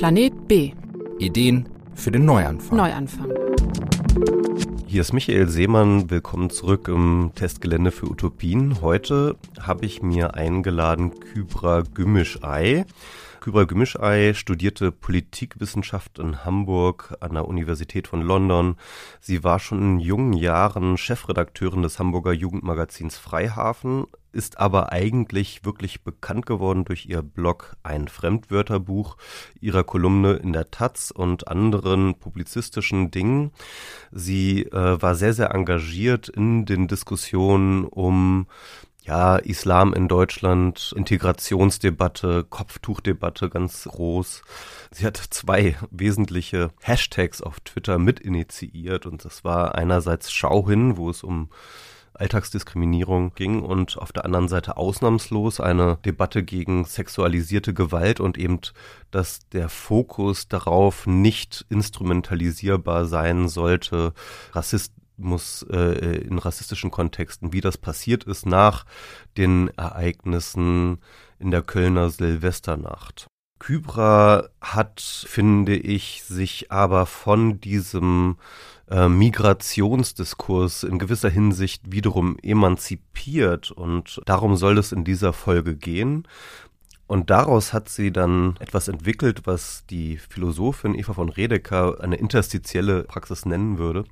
Planet B. Ideen für den Neuanfang. Neuanfang. Hier ist Michael Seemann. Willkommen zurück im Testgelände für Utopien. Heute habe ich mir eingeladen Kybra Gümmischei. Kybra Gümmischei studierte Politikwissenschaft in Hamburg an der Universität von London. Sie war schon in jungen Jahren Chefredakteurin des Hamburger Jugendmagazins Freihafen, ist aber eigentlich wirklich bekannt geworden durch ihr Blog Ein Fremdwörterbuch, ihrer Kolumne in der Taz und anderen publizistischen Dingen. Sie äh, war sehr, sehr engagiert in den Diskussionen um ja, Islam in Deutschland, Integrationsdebatte, Kopftuchdebatte ganz groß. Sie hat zwei wesentliche Hashtags auf Twitter mit initiiert und das war einerseits Schau hin, wo es um Alltagsdiskriminierung ging und auf der anderen Seite ausnahmslos eine Debatte gegen sexualisierte Gewalt und eben, dass der Fokus darauf nicht instrumentalisierbar sein sollte, Rassist muss äh, in rassistischen Kontexten, wie das passiert ist nach den Ereignissen in der Kölner Silvesternacht. Kybra hat, finde ich, sich aber von diesem äh, Migrationsdiskurs in gewisser Hinsicht wiederum emanzipiert und darum soll es in dieser Folge gehen. Und daraus hat sie dann etwas entwickelt, was die Philosophin Eva von Redeker eine interstitielle Praxis nennen würde,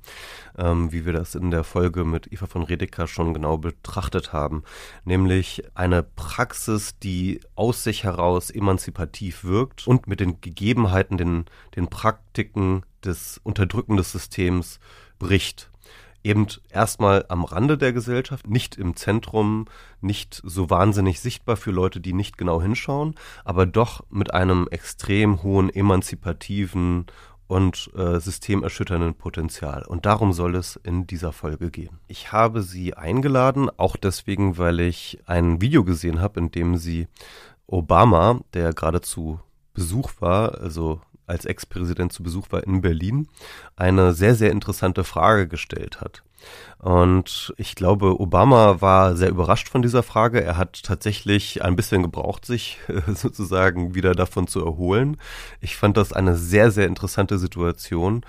ähm, wie wir das in der Folge mit Eva von Redeker schon genau betrachtet haben. Nämlich eine Praxis, die aus sich heraus emanzipativ wirkt und mit den Gegebenheiten, den, den Praktiken des unterdrückenden Systems bricht eben erstmal am Rande der Gesellschaft, nicht im Zentrum, nicht so wahnsinnig sichtbar für Leute, die nicht genau hinschauen, aber doch mit einem extrem hohen emanzipativen und äh, systemerschütternden Potenzial. Und darum soll es in dieser Folge gehen. Ich habe sie eingeladen, auch deswegen, weil ich ein Video gesehen habe, in dem sie Obama, der gerade zu Besuch war, also als Ex-Präsident zu Besuch war in Berlin, eine sehr, sehr interessante Frage gestellt hat. Und ich glaube, Obama war sehr überrascht von dieser Frage. Er hat tatsächlich ein bisschen gebraucht, sich sozusagen wieder davon zu erholen. Ich fand das eine sehr, sehr interessante Situation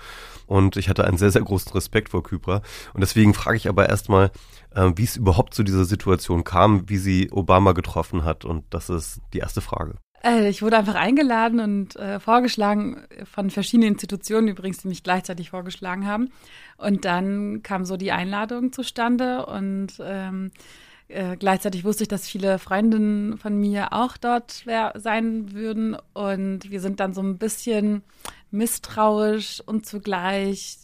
und ich hatte einen sehr, sehr großen Respekt vor Kypra. Und deswegen frage ich aber erstmal, äh, wie es überhaupt zu dieser Situation kam, wie sie Obama getroffen hat. Und das ist die erste Frage. Äh, ich wurde einfach eingeladen und äh, vorgeschlagen von verschiedenen Institutionen übrigens, die mich gleichzeitig vorgeschlagen haben. Und dann kam so die Einladung zustande und ähm, äh, gleichzeitig wusste ich, dass viele Freundinnen von mir auch dort wär, sein würden. Und wir sind dann so ein bisschen misstrauisch und zugleich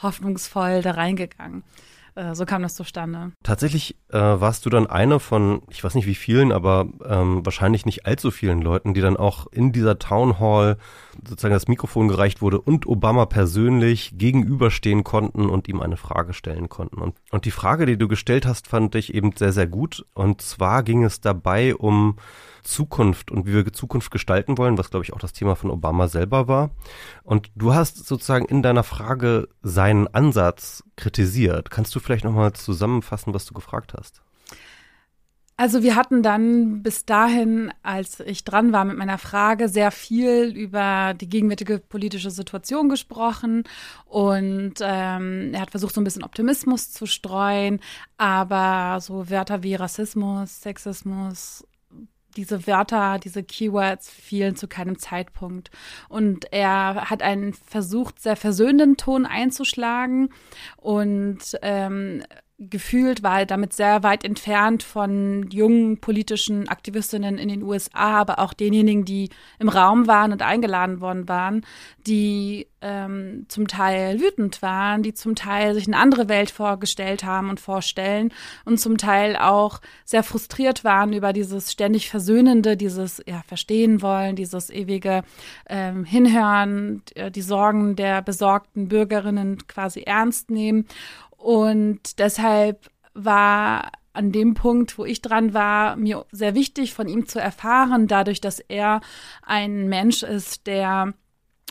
hoffnungsvoll da reingegangen. Äh, so kam das zustande. Tatsächlich äh, warst du dann eine von, ich weiß nicht wie vielen, aber ähm, wahrscheinlich nicht allzu vielen Leuten, die dann auch in dieser Town Hall sozusagen das Mikrofon gereicht wurde und Obama persönlich gegenüberstehen konnten und ihm eine Frage stellen konnten. Und, und die Frage, die du gestellt hast, fand ich eben sehr, sehr gut. Und zwar ging es dabei um Zukunft und wie wir Zukunft gestalten wollen, was glaube ich auch das Thema von Obama selber war. Und du hast sozusagen in deiner Frage seinen Ansatz kritisiert. Kannst du vielleicht nochmal zusammenfassen, was du gefragt hast? Also wir hatten dann bis dahin, als ich dran war mit meiner Frage, sehr viel über die gegenwärtige politische Situation gesprochen. Und ähm, er hat versucht, so ein bisschen Optimismus zu streuen, aber so Wörter wie Rassismus, Sexismus, diese Wörter, diese Keywords fielen zu keinem Zeitpunkt. Und er hat einen versucht, sehr versöhnenden Ton einzuschlagen. Und ähm, gefühlt war damit sehr weit entfernt von jungen politischen Aktivistinnen in den USA, aber auch denjenigen, die im Raum waren und eingeladen worden waren, die ähm, zum Teil wütend waren, die zum Teil sich eine andere Welt vorgestellt haben und vorstellen und zum Teil auch sehr frustriert waren über dieses ständig Versöhnende, dieses ja, Verstehen wollen, dieses ewige ähm, Hinhören, die Sorgen der besorgten Bürgerinnen quasi ernst nehmen und deshalb war an dem Punkt, wo ich dran war, mir sehr wichtig von ihm zu erfahren, dadurch, dass er ein Mensch ist, der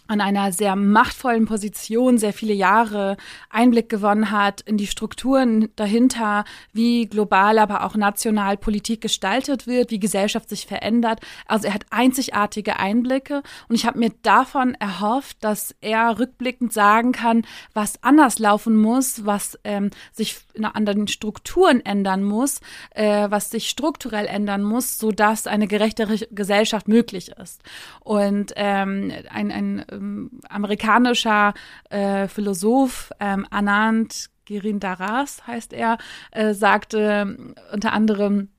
an einer sehr machtvollen Position sehr viele Jahre Einblick gewonnen hat in die Strukturen dahinter, wie global, aber auch national Politik gestaltet wird, wie Gesellschaft sich verändert. Also er hat einzigartige Einblicke und ich habe mir davon erhofft, dass er rückblickend sagen kann, was anders laufen muss, was ähm, sich an den Strukturen ändern muss, äh, was sich strukturell ändern muss, so dass eine gerechtere Gesellschaft möglich ist. Und ähm, ein, ein ähm, amerikanischer äh, Philosoph, ähm, Anand Girindaras heißt er, äh, sagte unter anderem,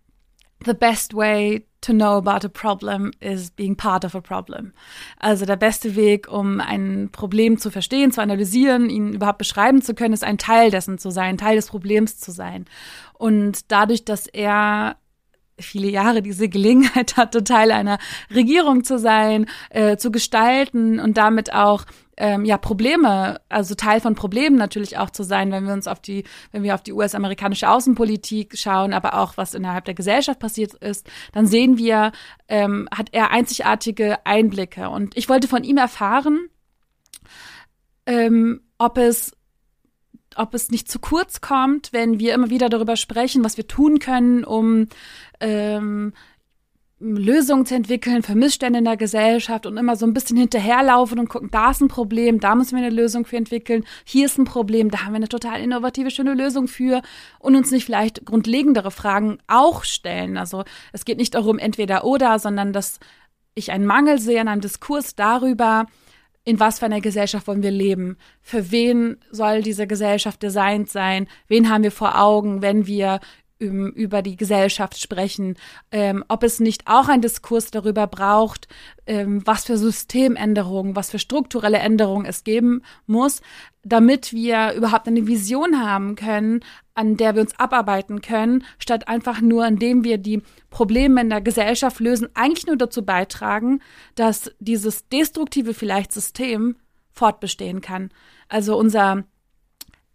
The best way to know about a problem is being part of a problem. Also der beste Weg, um ein Problem zu verstehen, zu analysieren, ihn überhaupt beschreiben zu können, ist ein Teil dessen zu sein, Teil des Problems zu sein. Und dadurch, dass er viele Jahre diese Gelegenheit hatte, Teil einer Regierung zu sein, äh, zu gestalten und damit auch ähm, ja Probleme, also Teil von Problemen natürlich auch zu sein, wenn wir uns auf die, wenn wir auf die US-amerikanische Außenpolitik schauen, aber auch was innerhalb der Gesellschaft passiert ist, dann sehen wir, ähm, hat er einzigartige Einblicke. Und ich wollte von ihm erfahren, ähm, ob es ob es nicht zu kurz kommt, wenn wir immer wieder darüber sprechen, was wir tun können, um ähm, Lösungen zu entwickeln für Missstände in der Gesellschaft und immer so ein bisschen hinterherlaufen und gucken, da ist ein Problem, da müssen wir eine Lösung für entwickeln, hier ist ein Problem, da haben wir eine total innovative, schöne Lösung für und uns nicht vielleicht grundlegendere Fragen auch stellen. Also es geht nicht darum, entweder oder, sondern dass ich einen Mangel sehe an einem Diskurs darüber, in was für einer Gesellschaft wollen wir leben? Für wen soll diese Gesellschaft designt sein? Wen haben wir vor Augen, wenn wir über die Gesellschaft sprechen, ähm, ob es nicht auch ein Diskurs darüber braucht, ähm, was für Systemänderungen, was für strukturelle Änderungen es geben muss, damit wir überhaupt eine Vision haben können, an der wir uns abarbeiten können, statt einfach nur, indem wir die Probleme in der Gesellschaft lösen, eigentlich nur dazu beitragen, dass dieses destruktive vielleicht System fortbestehen kann. Also unser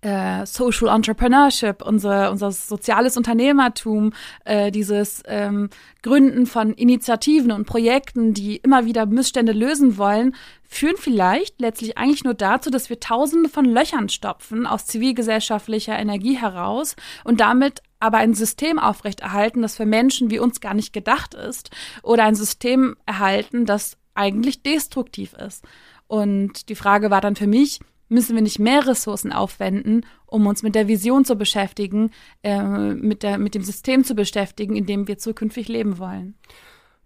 äh, Social Entrepreneurship, unsere, unser soziales Unternehmertum, äh, dieses ähm, Gründen von Initiativen und Projekten, die immer wieder Missstände lösen wollen, führen vielleicht letztlich eigentlich nur dazu, dass wir Tausende von Löchern stopfen aus zivilgesellschaftlicher Energie heraus und damit aber ein System aufrechterhalten, das für Menschen wie uns gar nicht gedacht ist, oder ein System erhalten, das eigentlich destruktiv ist. Und die Frage war dann für mich, müssen wir nicht mehr Ressourcen aufwenden, um uns mit der Vision zu beschäftigen, äh, mit, der, mit dem System zu beschäftigen, in dem wir zukünftig leben wollen.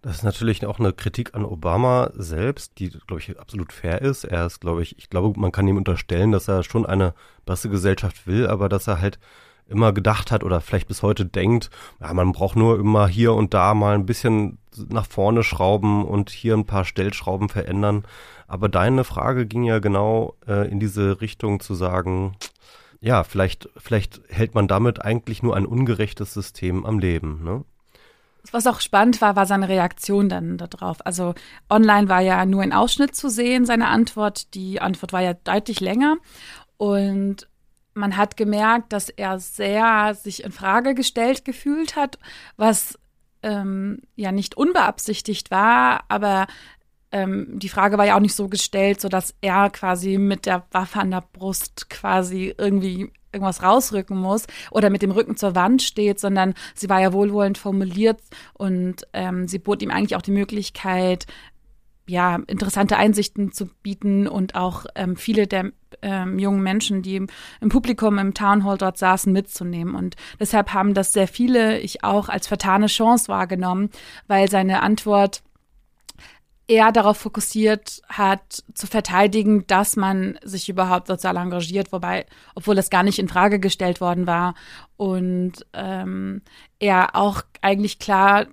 Das ist natürlich auch eine Kritik an Obama selbst, die, glaube ich, absolut fair ist. Er ist, glaube ich, ich glaube, man kann ihm unterstellen, dass er schon eine bessere Gesellschaft will, aber dass er halt immer gedacht hat oder vielleicht bis heute denkt, ja, man braucht nur immer hier und da mal ein bisschen nach vorne schrauben und hier ein paar Stellschrauben verändern. Aber deine Frage ging ja genau äh, in diese Richtung zu sagen, ja, vielleicht, vielleicht hält man damit eigentlich nur ein ungerechtes System am Leben, ne? Was auch spannend war, war seine Reaktion dann darauf. Also online war ja nur ein Ausschnitt zu sehen, seine Antwort. Die Antwort war ja deutlich länger. Und man hat gemerkt, dass er sehr sich in Frage gestellt gefühlt hat, was ähm, ja nicht unbeabsichtigt war, aber ähm, die Frage war ja auch nicht so gestellt, so dass er quasi mit der Waffe an der Brust quasi irgendwie irgendwas rausrücken muss oder mit dem Rücken zur Wand steht, sondern sie war ja wohlwollend formuliert und ähm, sie bot ihm eigentlich auch die Möglichkeit, ja, interessante Einsichten zu bieten und auch ähm, viele der ähm, jungen Menschen, die im, im, Publikum im Town Hall dort saßen, mitzunehmen. Und deshalb haben das sehr viele, ich auch, als vertane Chance wahrgenommen, weil seine Antwort eher darauf fokussiert hat, zu verteidigen, dass man sich überhaupt sozial engagiert, wobei, obwohl das gar nicht in Frage gestellt worden war. Und ähm, er auch eigentlich klar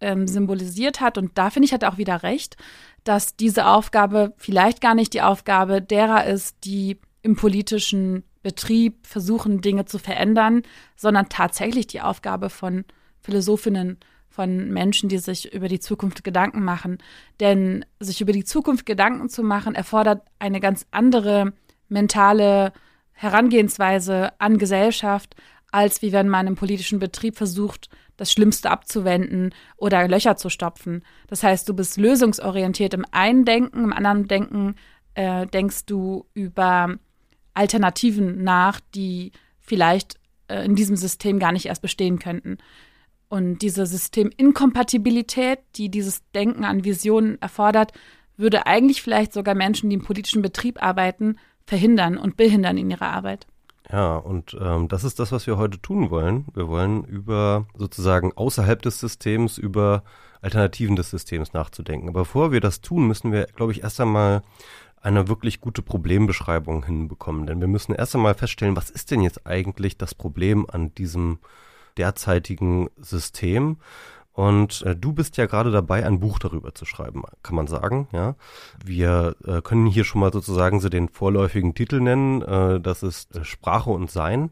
ähm, symbolisiert hat, und da finde ich, hat er auch wieder recht, dass diese Aufgabe vielleicht gar nicht die Aufgabe derer ist, die im politischen Betrieb versuchen, Dinge zu verändern, sondern tatsächlich die Aufgabe von Philosophinnen, von Menschen, die sich über die Zukunft Gedanken machen. Denn sich über die Zukunft Gedanken zu machen, erfordert eine ganz andere mentale Herangehensweise an Gesellschaft, als wie wenn man im politischen Betrieb versucht, das Schlimmste abzuwenden oder Löcher zu stopfen. Das heißt, du bist lösungsorientiert im einen Denken, im anderen Denken äh, denkst du über Alternativen nach, die vielleicht äh, in diesem System gar nicht erst bestehen könnten. Und diese Systeminkompatibilität, die dieses Denken an Visionen erfordert, würde eigentlich vielleicht sogar Menschen, die im politischen Betrieb arbeiten, verhindern und behindern in ihrer Arbeit. Ja, und ähm, das ist das, was wir heute tun wollen. Wir wollen über sozusagen außerhalb des Systems, über Alternativen des Systems nachzudenken. Aber bevor wir das tun, müssen wir, glaube ich, erst einmal eine wirklich gute Problembeschreibung hinbekommen. Denn wir müssen erst einmal feststellen, was ist denn jetzt eigentlich das Problem an diesem derzeitigen System? Und äh, du bist ja gerade dabei, ein Buch darüber zu schreiben, kann man sagen. Ja, wir äh, können hier schon mal sozusagen so den vorläufigen Titel nennen. Äh, das ist äh, Sprache und Sein.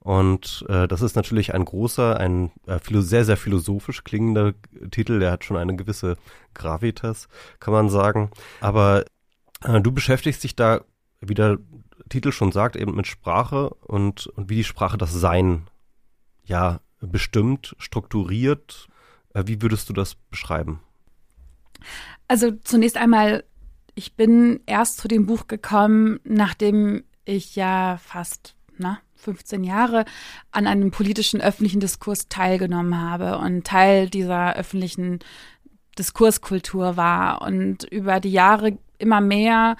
Und äh, das ist natürlich ein großer, ein äh, sehr, sehr philosophisch klingender Titel. Der hat schon eine gewisse Gravitas, kann man sagen. Aber äh, du beschäftigst dich da, wie der Titel schon sagt, eben mit Sprache und, und wie die Sprache das Sein ja bestimmt, strukturiert. Äh, wie würdest du das beschreiben? Also zunächst einmal, ich bin erst zu dem Buch gekommen, nachdem ich ja fast na, 15 Jahre an einem politischen öffentlichen Diskurs teilgenommen habe und Teil dieser öffentlichen Diskurskultur war und über die Jahre immer mehr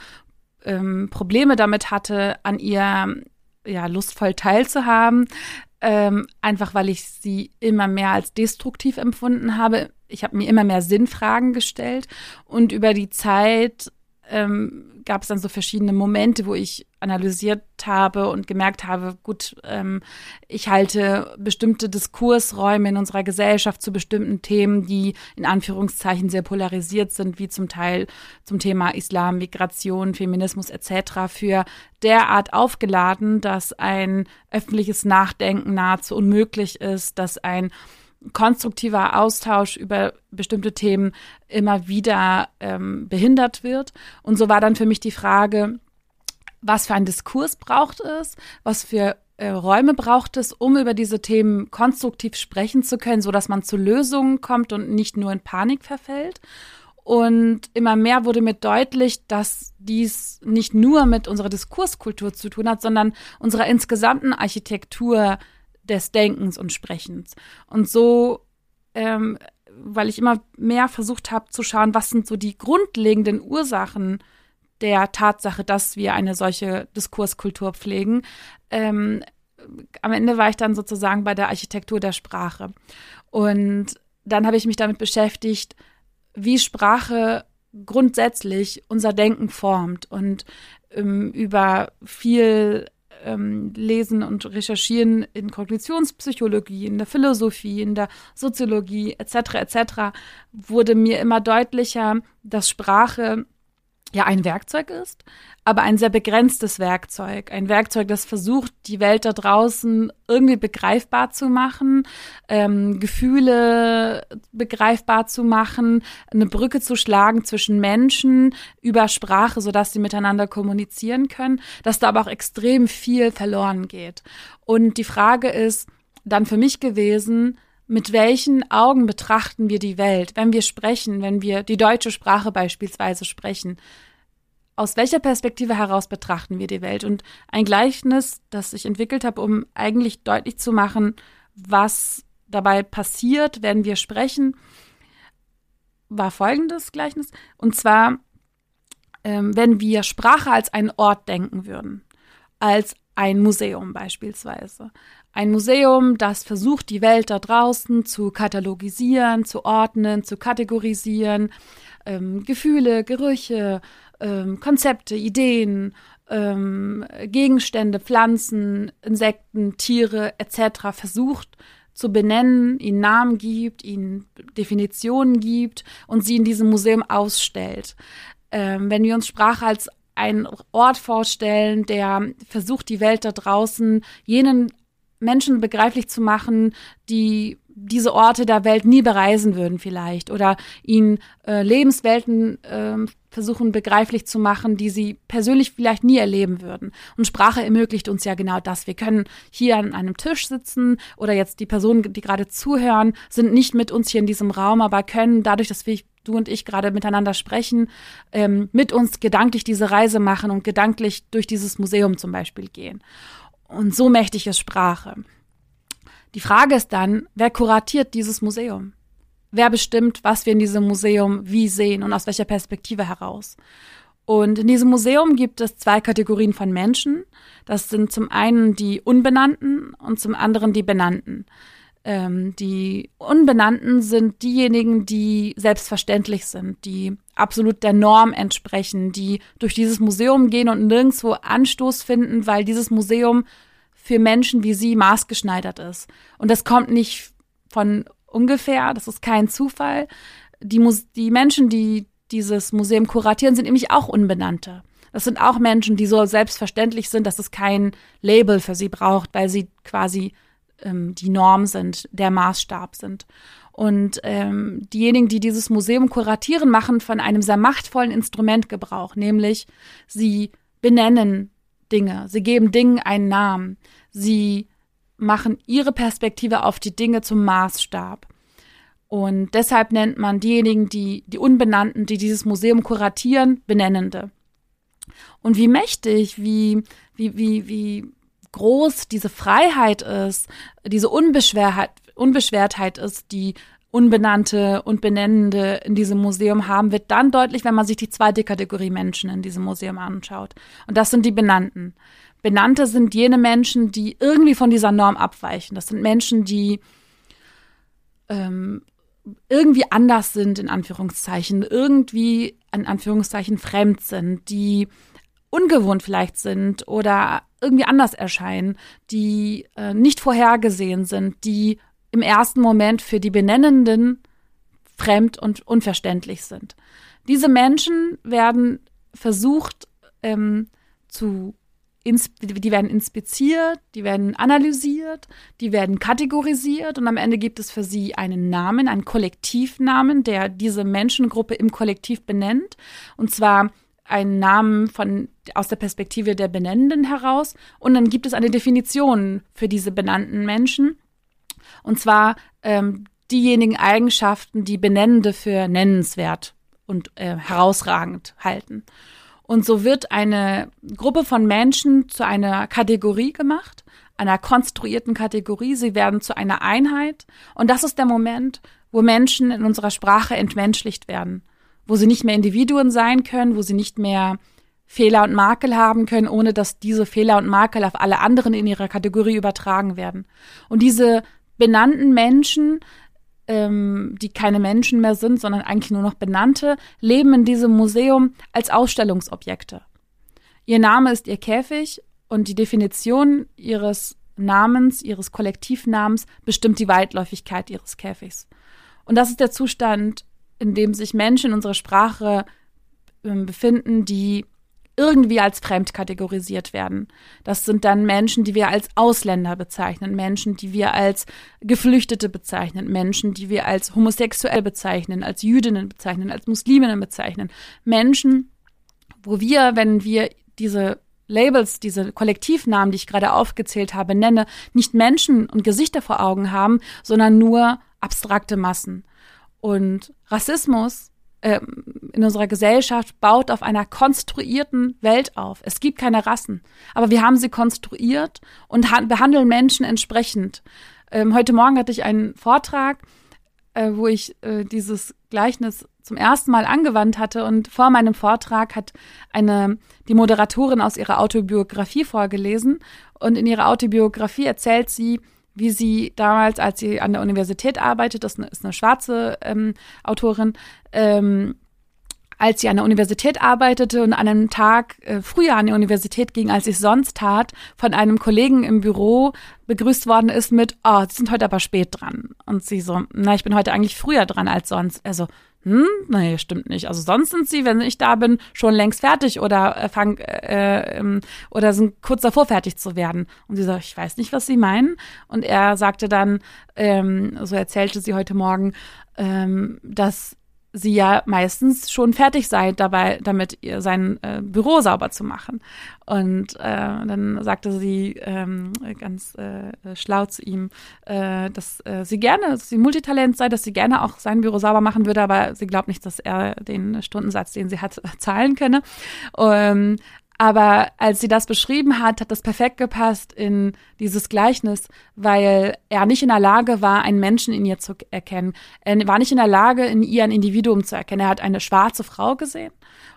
ähm, Probleme damit hatte, an ihr ja lustvoll teilzuhaben, ähm, einfach weil ich sie immer mehr als destruktiv empfunden habe. Ich habe mir immer mehr Sinnfragen gestellt und über die Zeit ähm, gab es dann so verschiedene Momente, wo ich analysiert habe und gemerkt habe, gut, ähm, ich halte bestimmte Diskursräume in unserer Gesellschaft zu bestimmten Themen, die in Anführungszeichen sehr polarisiert sind, wie zum Teil zum Thema Islam, Migration, Feminismus etc. für derart aufgeladen, dass ein öffentliches Nachdenken nahezu unmöglich ist, dass ein konstruktiver Austausch über bestimmte Themen immer wieder ähm, behindert wird. Und so war dann für mich die Frage, was für ein Diskurs braucht es, was für äh, Räume braucht es, um über diese Themen konstruktiv sprechen zu können, so dass man zu Lösungen kommt und nicht nur in Panik verfällt. Und immer mehr wurde mir deutlich, dass dies nicht nur mit unserer Diskurskultur zu tun hat, sondern unserer insgesamten Architektur des Denkens und Sprechens. Und so, ähm, weil ich immer mehr versucht habe zu schauen, was sind so die grundlegenden Ursachen der Tatsache, dass wir eine solche Diskurskultur pflegen. Ähm, am Ende war ich dann sozusagen bei der Architektur der Sprache. Und dann habe ich mich damit beschäftigt, wie Sprache grundsätzlich unser Denken formt und ähm, über viel ähm, Lesen und Recherchieren in Kognitionspsychologie, in der Philosophie, in der Soziologie etc. etc. wurde mir immer deutlicher, dass Sprache ja ein Werkzeug ist, aber ein sehr begrenztes Werkzeug. Ein Werkzeug, das versucht, die Welt da draußen irgendwie begreifbar zu machen, ähm, Gefühle begreifbar zu machen, eine Brücke zu schlagen zwischen Menschen über Sprache, sodass sie miteinander kommunizieren können, dass da aber auch extrem viel verloren geht. Und die Frage ist dann für mich gewesen, mit welchen Augen betrachten wir die Welt, wenn wir sprechen, wenn wir die deutsche Sprache beispielsweise sprechen? Aus welcher Perspektive heraus betrachten wir die Welt? Und ein Gleichnis, das ich entwickelt habe, um eigentlich deutlich zu machen, was dabei passiert, wenn wir sprechen, war folgendes Gleichnis. Und zwar, ähm, wenn wir Sprache als einen Ort denken würden, als ein Museum beispielsweise, ein Museum, das versucht, die Welt da draußen zu katalogisieren, zu ordnen, zu kategorisieren, ähm, Gefühle, Gerüche, ähm, Konzepte, Ideen, ähm, Gegenstände, Pflanzen, Insekten, Tiere etc. versucht zu benennen, ihnen Namen gibt, ihnen Definitionen gibt und sie in diesem Museum ausstellt. Ähm, wenn wir uns Sprache als einen Ort vorstellen, der versucht, die Welt da draußen jenen Menschen begreiflich zu machen, die diese Orte der Welt nie bereisen würden vielleicht oder ihnen äh, Lebenswelten äh, versuchen begreiflich zu machen, die sie persönlich vielleicht nie erleben würden. Und Sprache ermöglicht uns ja genau das. Wir können hier an einem Tisch sitzen oder jetzt die Personen, die gerade zuhören, sind nicht mit uns hier in diesem Raum, aber können dadurch, dass wir du und ich gerade miteinander sprechen, ähm, mit uns gedanklich diese Reise machen und gedanklich durch dieses Museum zum Beispiel gehen. Und so mächtig ist Sprache. Die Frage ist dann, wer kuratiert dieses Museum? Wer bestimmt, was wir in diesem Museum wie sehen und aus welcher Perspektive heraus? Und in diesem Museum gibt es zwei Kategorien von Menschen. Das sind zum einen die Unbenannten und zum anderen die Benannten. Ähm, die Unbenannten sind diejenigen, die selbstverständlich sind, die absolut der Norm entsprechen, die durch dieses Museum gehen und nirgendwo Anstoß finden, weil dieses Museum für Menschen wie sie maßgeschneidert ist. Und das kommt nicht von ungefähr, das ist kein Zufall. Die, Mus die Menschen, die dieses Museum kuratieren, sind nämlich auch Unbenannte. Das sind auch Menschen, die so selbstverständlich sind, dass es kein Label für sie braucht, weil sie quasi ähm, die Norm sind, der Maßstab sind. Und ähm, diejenigen, die dieses Museum kuratieren, machen von einem sehr machtvollen Instrument Gebrauch, nämlich sie benennen Dinge, sie geben Dingen einen Namen, sie machen ihre Perspektive auf die Dinge zum Maßstab. Und deshalb nennt man diejenigen, die, die Unbenannten, die dieses Museum kuratieren, Benennende. Und wie mächtig, wie, wie, wie, wie groß diese Freiheit ist, diese Unbeschwertheit, Unbeschwertheit ist, die Unbenannte und Benennende in diesem Museum haben, wird dann deutlich, wenn man sich die zweite Kategorie Menschen in diesem Museum anschaut. Und das sind die Benannten. Benannte sind jene Menschen, die irgendwie von dieser Norm abweichen. Das sind Menschen, die ähm, irgendwie anders sind, in Anführungszeichen, irgendwie, in Anführungszeichen, fremd sind, die ungewohnt vielleicht sind oder irgendwie anders erscheinen, die äh, nicht vorhergesehen sind, die im ersten Moment für die Benennenden fremd und unverständlich sind. Diese Menschen werden versucht ähm, zu die werden inspiziert, die werden analysiert, die werden kategorisiert und am Ende gibt es für sie einen Namen, einen Kollektivnamen, der diese Menschengruppe im Kollektiv benennt. Und zwar einen Namen von, aus der Perspektive der Benennenden heraus. Und dann gibt es eine Definition für diese benannten Menschen. Und zwar ähm, diejenigen Eigenschaften, die Benennende für nennenswert und äh, herausragend halten. Und so wird eine Gruppe von Menschen zu einer Kategorie gemacht, einer konstruierten Kategorie. Sie werden zu einer Einheit. Und das ist der Moment, wo Menschen in unserer Sprache entmenschlicht werden, wo sie nicht mehr Individuen sein können, wo sie nicht mehr Fehler und Makel haben können, ohne dass diese Fehler und Makel auf alle anderen in ihrer Kategorie übertragen werden. Und diese benannten Menschen, ähm, die keine Menschen mehr sind, sondern eigentlich nur noch Benannte, leben in diesem Museum als Ausstellungsobjekte. Ihr Name ist ihr Käfig und die Definition ihres Namens, ihres Kollektivnamens bestimmt die Weitläufigkeit ihres Käfigs. Und das ist der Zustand, in dem sich Menschen in unserer Sprache äh, befinden, die irgendwie als fremd kategorisiert werden. Das sind dann Menschen, die wir als Ausländer bezeichnen, Menschen, die wir als Geflüchtete bezeichnen, Menschen, die wir als homosexuell bezeichnen, als Jüdinnen bezeichnen, als Musliminnen bezeichnen. Menschen, wo wir, wenn wir diese Labels, diese Kollektivnamen, die ich gerade aufgezählt habe, nenne, nicht Menschen und Gesichter vor Augen haben, sondern nur abstrakte Massen. Und Rassismus ähm, in unserer Gesellschaft baut auf einer konstruierten Welt auf. Es gibt keine Rassen, aber wir haben sie konstruiert und behandeln Menschen entsprechend. Ähm, heute Morgen hatte ich einen Vortrag, äh, wo ich äh, dieses Gleichnis zum ersten Mal angewandt hatte und vor meinem Vortrag hat eine die Moderatorin aus ihrer Autobiografie vorgelesen und in ihrer Autobiografie erzählt sie, wie sie damals, als sie an der Universität arbeitet, das ist eine schwarze ähm, Autorin, ähm, als sie an der Universität arbeitete und an einem Tag äh, früher an die Universität ging, als sie es sonst tat, von einem Kollegen im Büro begrüßt worden ist mit, oh, Sie sind heute aber spät dran. Und sie so, na, ich bin heute eigentlich früher dran als sonst. Also, hm, nee, stimmt nicht. Also sonst sind sie, wenn ich da bin, schon längst fertig oder äh, fang, äh, äh, oder sind kurz davor fertig zu werden. Und sie sagt, ich weiß nicht, was sie meinen. Und er sagte dann, ähm, so erzählte sie heute Morgen, ähm, dass sie ja meistens schon fertig sei dabei, damit ihr sein äh, Büro sauber zu machen. Und äh, dann sagte sie ähm, ganz äh, schlau zu ihm, äh, dass äh, sie gerne, dass sie Multitalent sei, dass sie gerne auch sein Büro sauber machen würde, aber sie glaubt nicht, dass er den Stundensatz, den sie hat, zahlen könne. Ähm, aber als sie das beschrieben hat, hat das perfekt gepasst in dieses Gleichnis, weil er nicht in der Lage war, einen Menschen in ihr zu erkennen. Er war nicht in der Lage, in ihr ein Individuum zu erkennen. Er hat eine schwarze Frau gesehen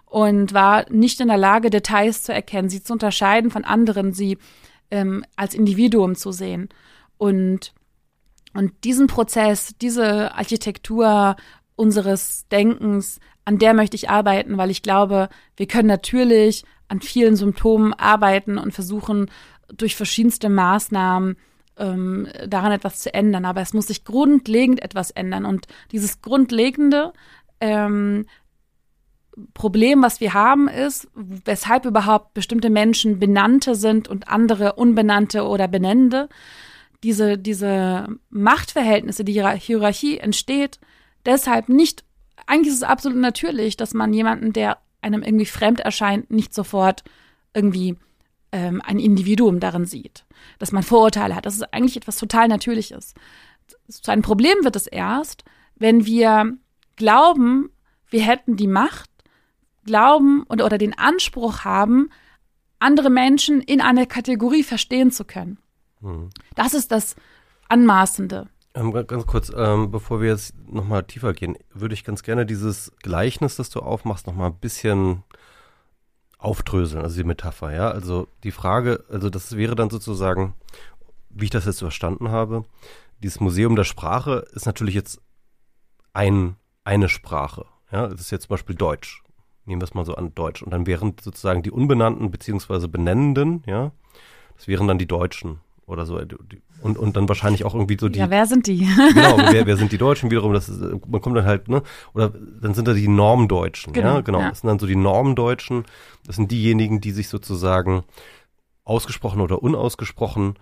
und war nicht in der Lage, Details zu erkennen, sie zu unterscheiden von anderen, sie ähm, als Individuum zu sehen. Und, und diesen Prozess, diese Architektur unseres Denkens, an der möchte ich arbeiten, weil ich glaube, wir können natürlich an vielen Symptomen arbeiten und versuchen durch verschiedenste Maßnahmen ähm, daran etwas zu ändern. Aber es muss sich grundlegend etwas ändern. Und dieses grundlegende ähm, Problem, was wir haben, ist, weshalb überhaupt bestimmte Menschen Benannte sind und andere Unbenannte oder Benennende. Diese, diese Machtverhältnisse, die Hierarchie entsteht deshalb nicht, eigentlich ist es absolut natürlich, dass man jemanden, der einem irgendwie fremd erscheint, nicht sofort irgendwie ähm, ein Individuum darin sieht, dass man Vorurteile hat. Das ist eigentlich etwas total Natürliches. Zu einem Problem wird es erst, wenn wir glauben, wir hätten die Macht, glauben oder, oder den Anspruch haben, andere Menschen in einer Kategorie verstehen zu können. Hm. Das ist das Anmaßende. Ähm, ganz kurz, ähm, bevor wir jetzt nochmal tiefer gehen, würde ich ganz gerne dieses Gleichnis, das du aufmachst, nochmal ein bisschen aufdröseln, also die Metapher, ja. Also die Frage, also das wäre dann sozusagen, wie ich das jetzt verstanden habe, dieses Museum der Sprache ist natürlich jetzt ein, eine Sprache. Ja, das ist jetzt zum Beispiel Deutsch. Nehmen wir es mal so an, Deutsch. Und dann wären sozusagen die Unbenannten beziehungsweise Benennenden, ja, das wären dann die Deutschen oder so. Und, und dann wahrscheinlich auch irgendwie so die. Ja, wer sind die? genau, wer, wer sind die Deutschen wiederum? Das ist, man kommt dann halt, ne? Oder dann sind da die Normdeutschen, genau, ja, genau. Ja. Das sind dann so die Normdeutschen. Das sind diejenigen, die sich sozusagen ausgesprochen oder unausgesprochen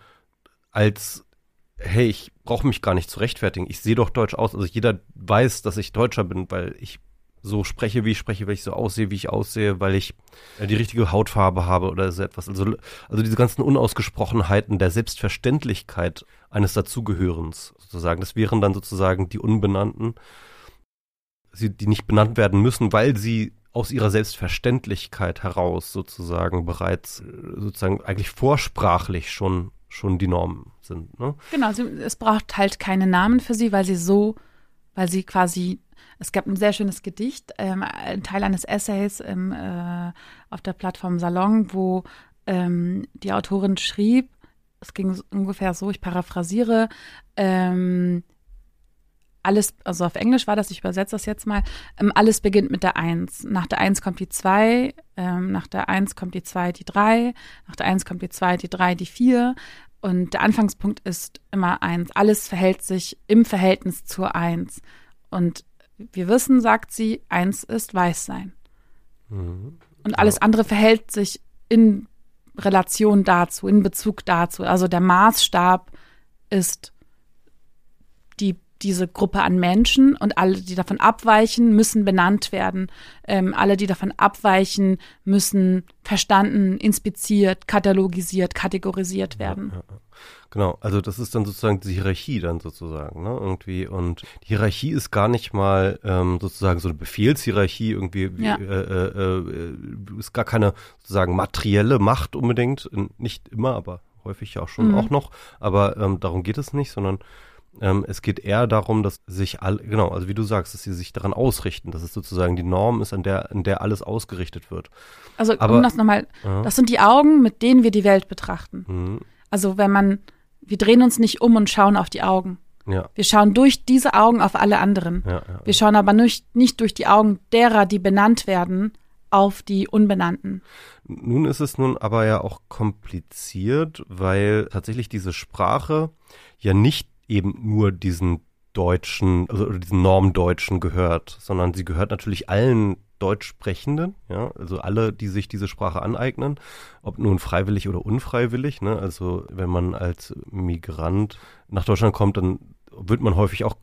als hey, ich brauche mich gar nicht zu rechtfertigen. Ich sehe doch deutsch aus. Also jeder weiß, dass ich Deutscher bin, weil ich so spreche, wie ich spreche, weil ich so aussehe, wie ich aussehe, weil ich äh, die richtige Hautfarbe habe oder so etwas. Also, also diese ganzen Unausgesprochenheiten der Selbstverständlichkeit eines Dazugehörens sozusagen. Das wären dann sozusagen die Unbenannten, die nicht benannt werden müssen, weil sie aus ihrer Selbstverständlichkeit heraus sozusagen bereits äh, sozusagen eigentlich vorsprachlich schon schon die Normen sind. Ne? Genau, es braucht halt keine Namen für sie, weil sie so, weil sie quasi es gab ein sehr schönes Gedicht, ähm, ein Teil eines Essays im, äh, auf der Plattform Salon, wo ähm, die Autorin schrieb, es ging ungefähr so, ich paraphrasiere, ähm, alles, also auf Englisch war das, ich übersetze das jetzt mal, ähm, alles beginnt mit der Eins. Nach der Eins kommt die Zwei, ähm, nach der Eins kommt die Zwei, die Drei, nach der Eins kommt die Zwei, die Drei, die Vier. Und der Anfangspunkt ist immer Eins. Alles verhält sich im Verhältnis zur Eins. Und wir wissen, sagt sie, eins ist Weißsein. Mhm. Und alles andere verhält sich in Relation dazu, in Bezug dazu. Also der Maßstab ist diese Gruppe an Menschen und alle, die davon abweichen, müssen benannt werden. Ähm, alle, die davon abweichen, müssen verstanden, inspiziert, katalogisiert, kategorisiert werden. Ja, ja. Genau, also das ist dann sozusagen die Hierarchie dann sozusagen, ne, irgendwie. Und die Hierarchie ist gar nicht mal ähm, sozusagen so eine Befehlshierarchie, irgendwie ja. äh, äh, äh, ist gar keine sozusagen materielle Macht unbedingt, nicht immer, aber häufig ja auch schon mhm. auch noch. Aber ähm, darum geht es nicht, sondern ähm, es geht eher darum, dass sich alle, genau, also wie du sagst, dass sie sich daran ausrichten, dass es sozusagen die Norm ist, an der, an der alles ausgerichtet wird. Also Aber, um das nochmal, äh, das sind die Augen, mit denen wir die Welt betrachten. Mhm. Also wenn man wir drehen uns nicht um und schauen auf die Augen. Ja. Wir schauen durch diese Augen auf alle anderen. Ja, ja, wir schauen aber nicht, nicht durch die Augen derer, die benannt werden, auf die Unbenannten. Nun ist es nun aber ja auch kompliziert, weil tatsächlich diese Sprache ja nicht eben nur diesen Deutschen, also diesen Normdeutschen gehört, sondern sie gehört natürlich allen Deutschsprechenden, ja, also alle, die sich diese Sprache aneignen, ob nun freiwillig oder unfreiwillig, ne, also wenn man als Migrant nach Deutschland kommt, dann wird man häufig auch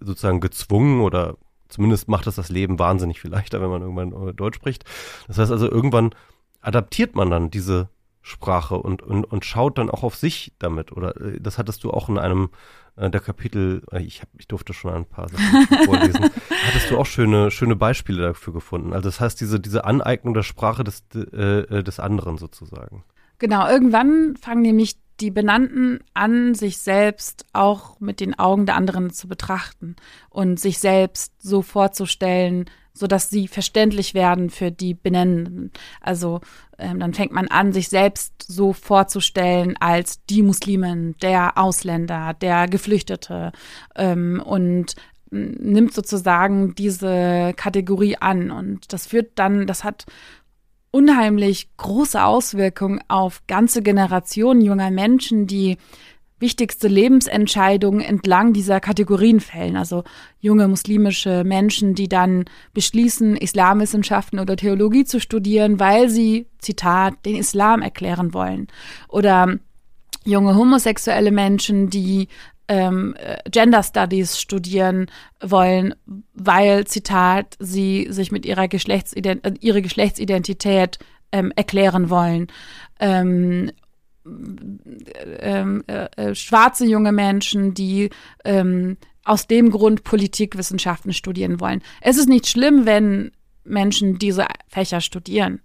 sozusagen gezwungen oder zumindest macht es das Leben wahnsinnig viel leichter, wenn man irgendwann Deutsch spricht. Das heißt also, irgendwann adaptiert man dann diese Sprache und, und, und schaut dann auch auf sich damit. Oder äh, das hattest du auch in einem äh, der Kapitel, äh, ich, hab, ich durfte schon ein paar Sachen vorlesen, hattest du auch schöne, schöne Beispiele dafür gefunden. Also das heißt, diese, diese Aneignung der Sprache des, äh, des anderen sozusagen. Genau, irgendwann fangen nämlich die Benannten an, sich selbst auch mit den Augen der anderen zu betrachten und sich selbst so vorzustellen, so dass sie verständlich werden für die Benennenden. Also ähm, dann fängt man an, sich selbst so vorzustellen als die Muslimen, der Ausländer, der Geflüchtete ähm, und nimmt sozusagen diese Kategorie an und das führt dann, das hat unheimlich große Auswirkungen auf ganze Generationen junger Menschen, die wichtigste Lebensentscheidungen entlang dieser Kategorien fällen. Also junge muslimische Menschen, die dann beschließen, Islamwissenschaften oder Theologie zu studieren, weil sie, Zitat, den Islam erklären wollen. Oder junge homosexuelle Menschen, die ähm, Gender Studies studieren wollen, weil, Zitat, sie sich mit ihrer Geschlechtsident ihre Geschlechtsidentität ähm, erklären wollen. Ähm, ähm, äh, äh, schwarze junge Menschen, die ähm, aus dem Grund Politikwissenschaften studieren wollen. Es ist nicht schlimm, wenn Menschen diese Fächer studieren.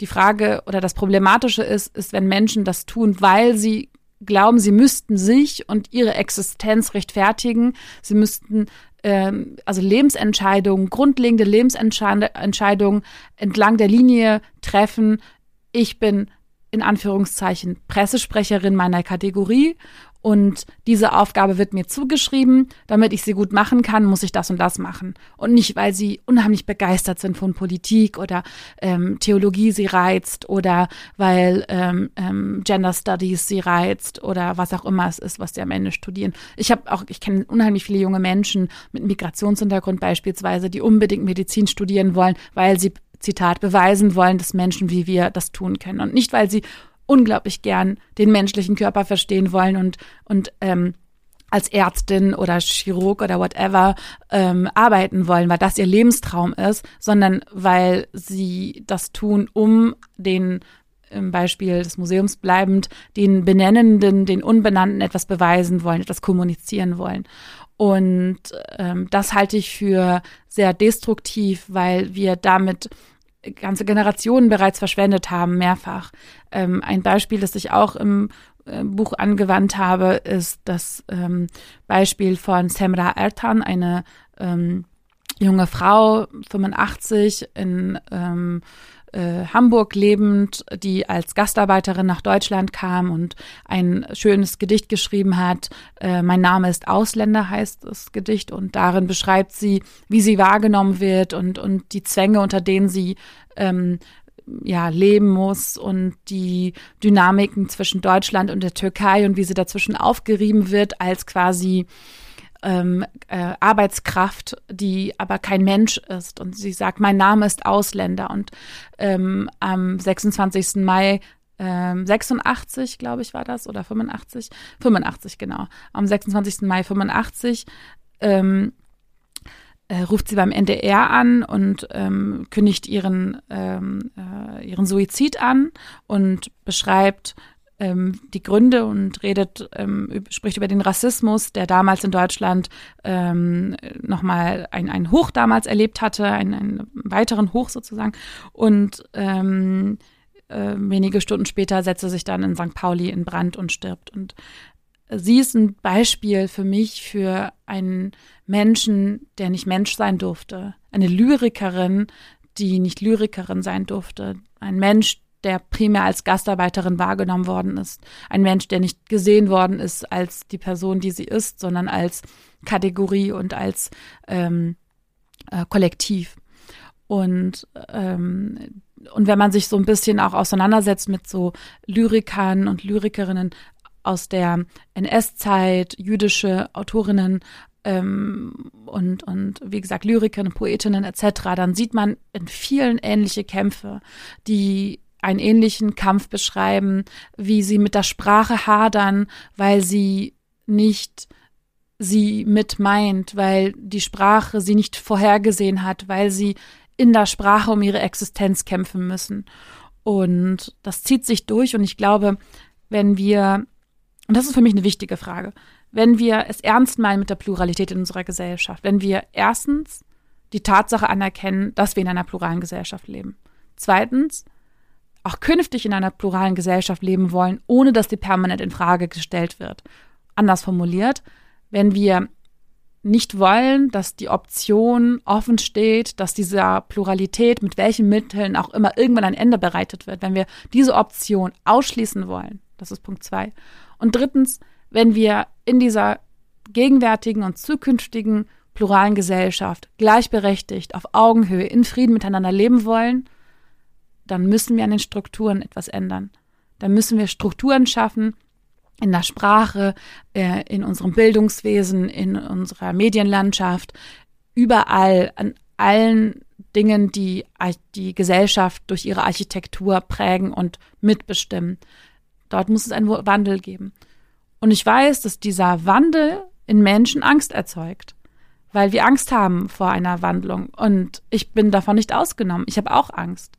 Die Frage oder das Problematische ist, ist, wenn Menschen das tun, weil sie glauben, sie müssten sich und ihre Existenz rechtfertigen. Sie müssten ähm, also Lebensentscheidungen, grundlegende Lebensentscheidungen entlang der Linie treffen. Ich bin in Anführungszeichen Pressesprecherin meiner Kategorie und diese Aufgabe wird mir zugeschrieben. Damit ich sie gut machen kann, muss ich das und das machen. Und nicht, weil sie unheimlich begeistert sind von Politik oder ähm, Theologie sie reizt oder weil ähm, ähm, Gender Studies sie reizt oder was auch immer es ist, was sie am Ende studieren. Ich habe auch, ich kenne unheimlich viele junge Menschen mit Migrationshintergrund beispielsweise, die unbedingt Medizin studieren wollen, weil sie Zitat, beweisen wollen, dass Menschen wie wir das tun können. Und nicht, weil sie unglaublich gern den menschlichen Körper verstehen wollen und, und ähm, als Ärztin oder Chirurg oder whatever ähm, arbeiten wollen, weil das ihr Lebenstraum ist, sondern weil sie das tun, um den im Beispiel des Museums bleibend, den Benennenden, den Unbenannten etwas beweisen wollen, etwas kommunizieren wollen. Und ähm, das halte ich für sehr destruktiv, weil wir damit ganze Generationen bereits verschwendet haben, mehrfach. Ähm, ein Beispiel, das ich auch im äh, Buch angewandt habe, ist das ähm, Beispiel von Semra Ertan, eine ähm, junge Frau, 85, in ähm, äh, Hamburg lebend, die als Gastarbeiterin nach Deutschland kam und ein schönes Gedicht geschrieben hat. Äh, mein Name ist Ausländer heißt das Gedicht und darin beschreibt sie, wie sie wahrgenommen wird und, und die Zwänge, unter denen sie ähm, ja, leben muss und die Dynamiken zwischen Deutschland und der Türkei und wie sie dazwischen aufgerieben wird als quasi ähm, äh, Arbeitskraft, die aber kein Mensch ist. Und sie sagt, mein Name ist Ausländer. Und ähm, am 26. Mai ähm, 86, glaube ich, war das, oder 85? 85, genau. Am 26. Mai 85 ähm, äh, ruft sie beim NDR an und ähm, kündigt ihren, ähm, äh, ihren Suizid an und beschreibt, ähm, die Gründe und redet, ähm, spricht über den Rassismus, der damals in Deutschland ähm, nochmal ein, ein Hoch damals erlebt hatte, einen, weiteren Hoch sozusagen. Und ähm, äh, wenige Stunden später setzt er sich dann in St. Pauli in Brand und stirbt. Und sie ist ein Beispiel für mich für einen Menschen, der nicht Mensch sein durfte. Eine Lyrikerin, die nicht Lyrikerin sein durfte. Ein Mensch, der primär als Gastarbeiterin wahrgenommen worden ist. Ein Mensch, der nicht gesehen worden ist als die Person, die sie ist, sondern als Kategorie und als ähm, äh, Kollektiv. Und, ähm, und wenn man sich so ein bisschen auch auseinandersetzt mit so Lyrikern und Lyrikerinnen aus der NS-Zeit, jüdische Autorinnen ähm, und, und wie gesagt Lyrikerinnen, Poetinnen etc., dann sieht man in vielen ähnliche Kämpfe, die einen ähnlichen Kampf beschreiben, wie sie mit der Sprache hadern, weil sie nicht sie mit meint, weil die Sprache sie nicht vorhergesehen hat, weil sie in der Sprache um ihre Existenz kämpfen müssen. Und das zieht sich durch und ich glaube, wenn wir, und das ist für mich eine wichtige Frage, wenn wir es ernst meinen mit der Pluralität in unserer Gesellschaft, wenn wir erstens die Tatsache anerkennen, dass wir in einer pluralen Gesellschaft leben. Zweitens, auch künftig in einer pluralen Gesellschaft leben wollen, ohne dass die permanent in Frage gestellt wird. Anders formuliert, wenn wir nicht wollen, dass die Option offen steht, dass dieser Pluralität mit welchen Mitteln auch immer irgendwann ein Ende bereitet wird, wenn wir diese Option ausschließen wollen, das ist Punkt zwei. Und drittens, wenn wir in dieser gegenwärtigen und zukünftigen pluralen Gesellschaft gleichberechtigt, auf Augenhöhe, in Frieden miteinander leben wollen, dann müssen wir an den Strukturen etwas ändern. Dann müssen wir Strukturen schaffen, in der Sprache, äh, in unserem Bildungswesen, in unserer Medienlandschaft, überall an allen Dingen, die die Gesellschaft durch ihre Architektur prägen und mitbestimmen. Dort muss es einen Wandel geben. Und ich weiß, dass dieser Wandel in Menschen Angst erzeugt, weil wir Angst haben vor einer Wandlung. Und ich bin davon nicht ausgenommen. Ich habe auch Angst.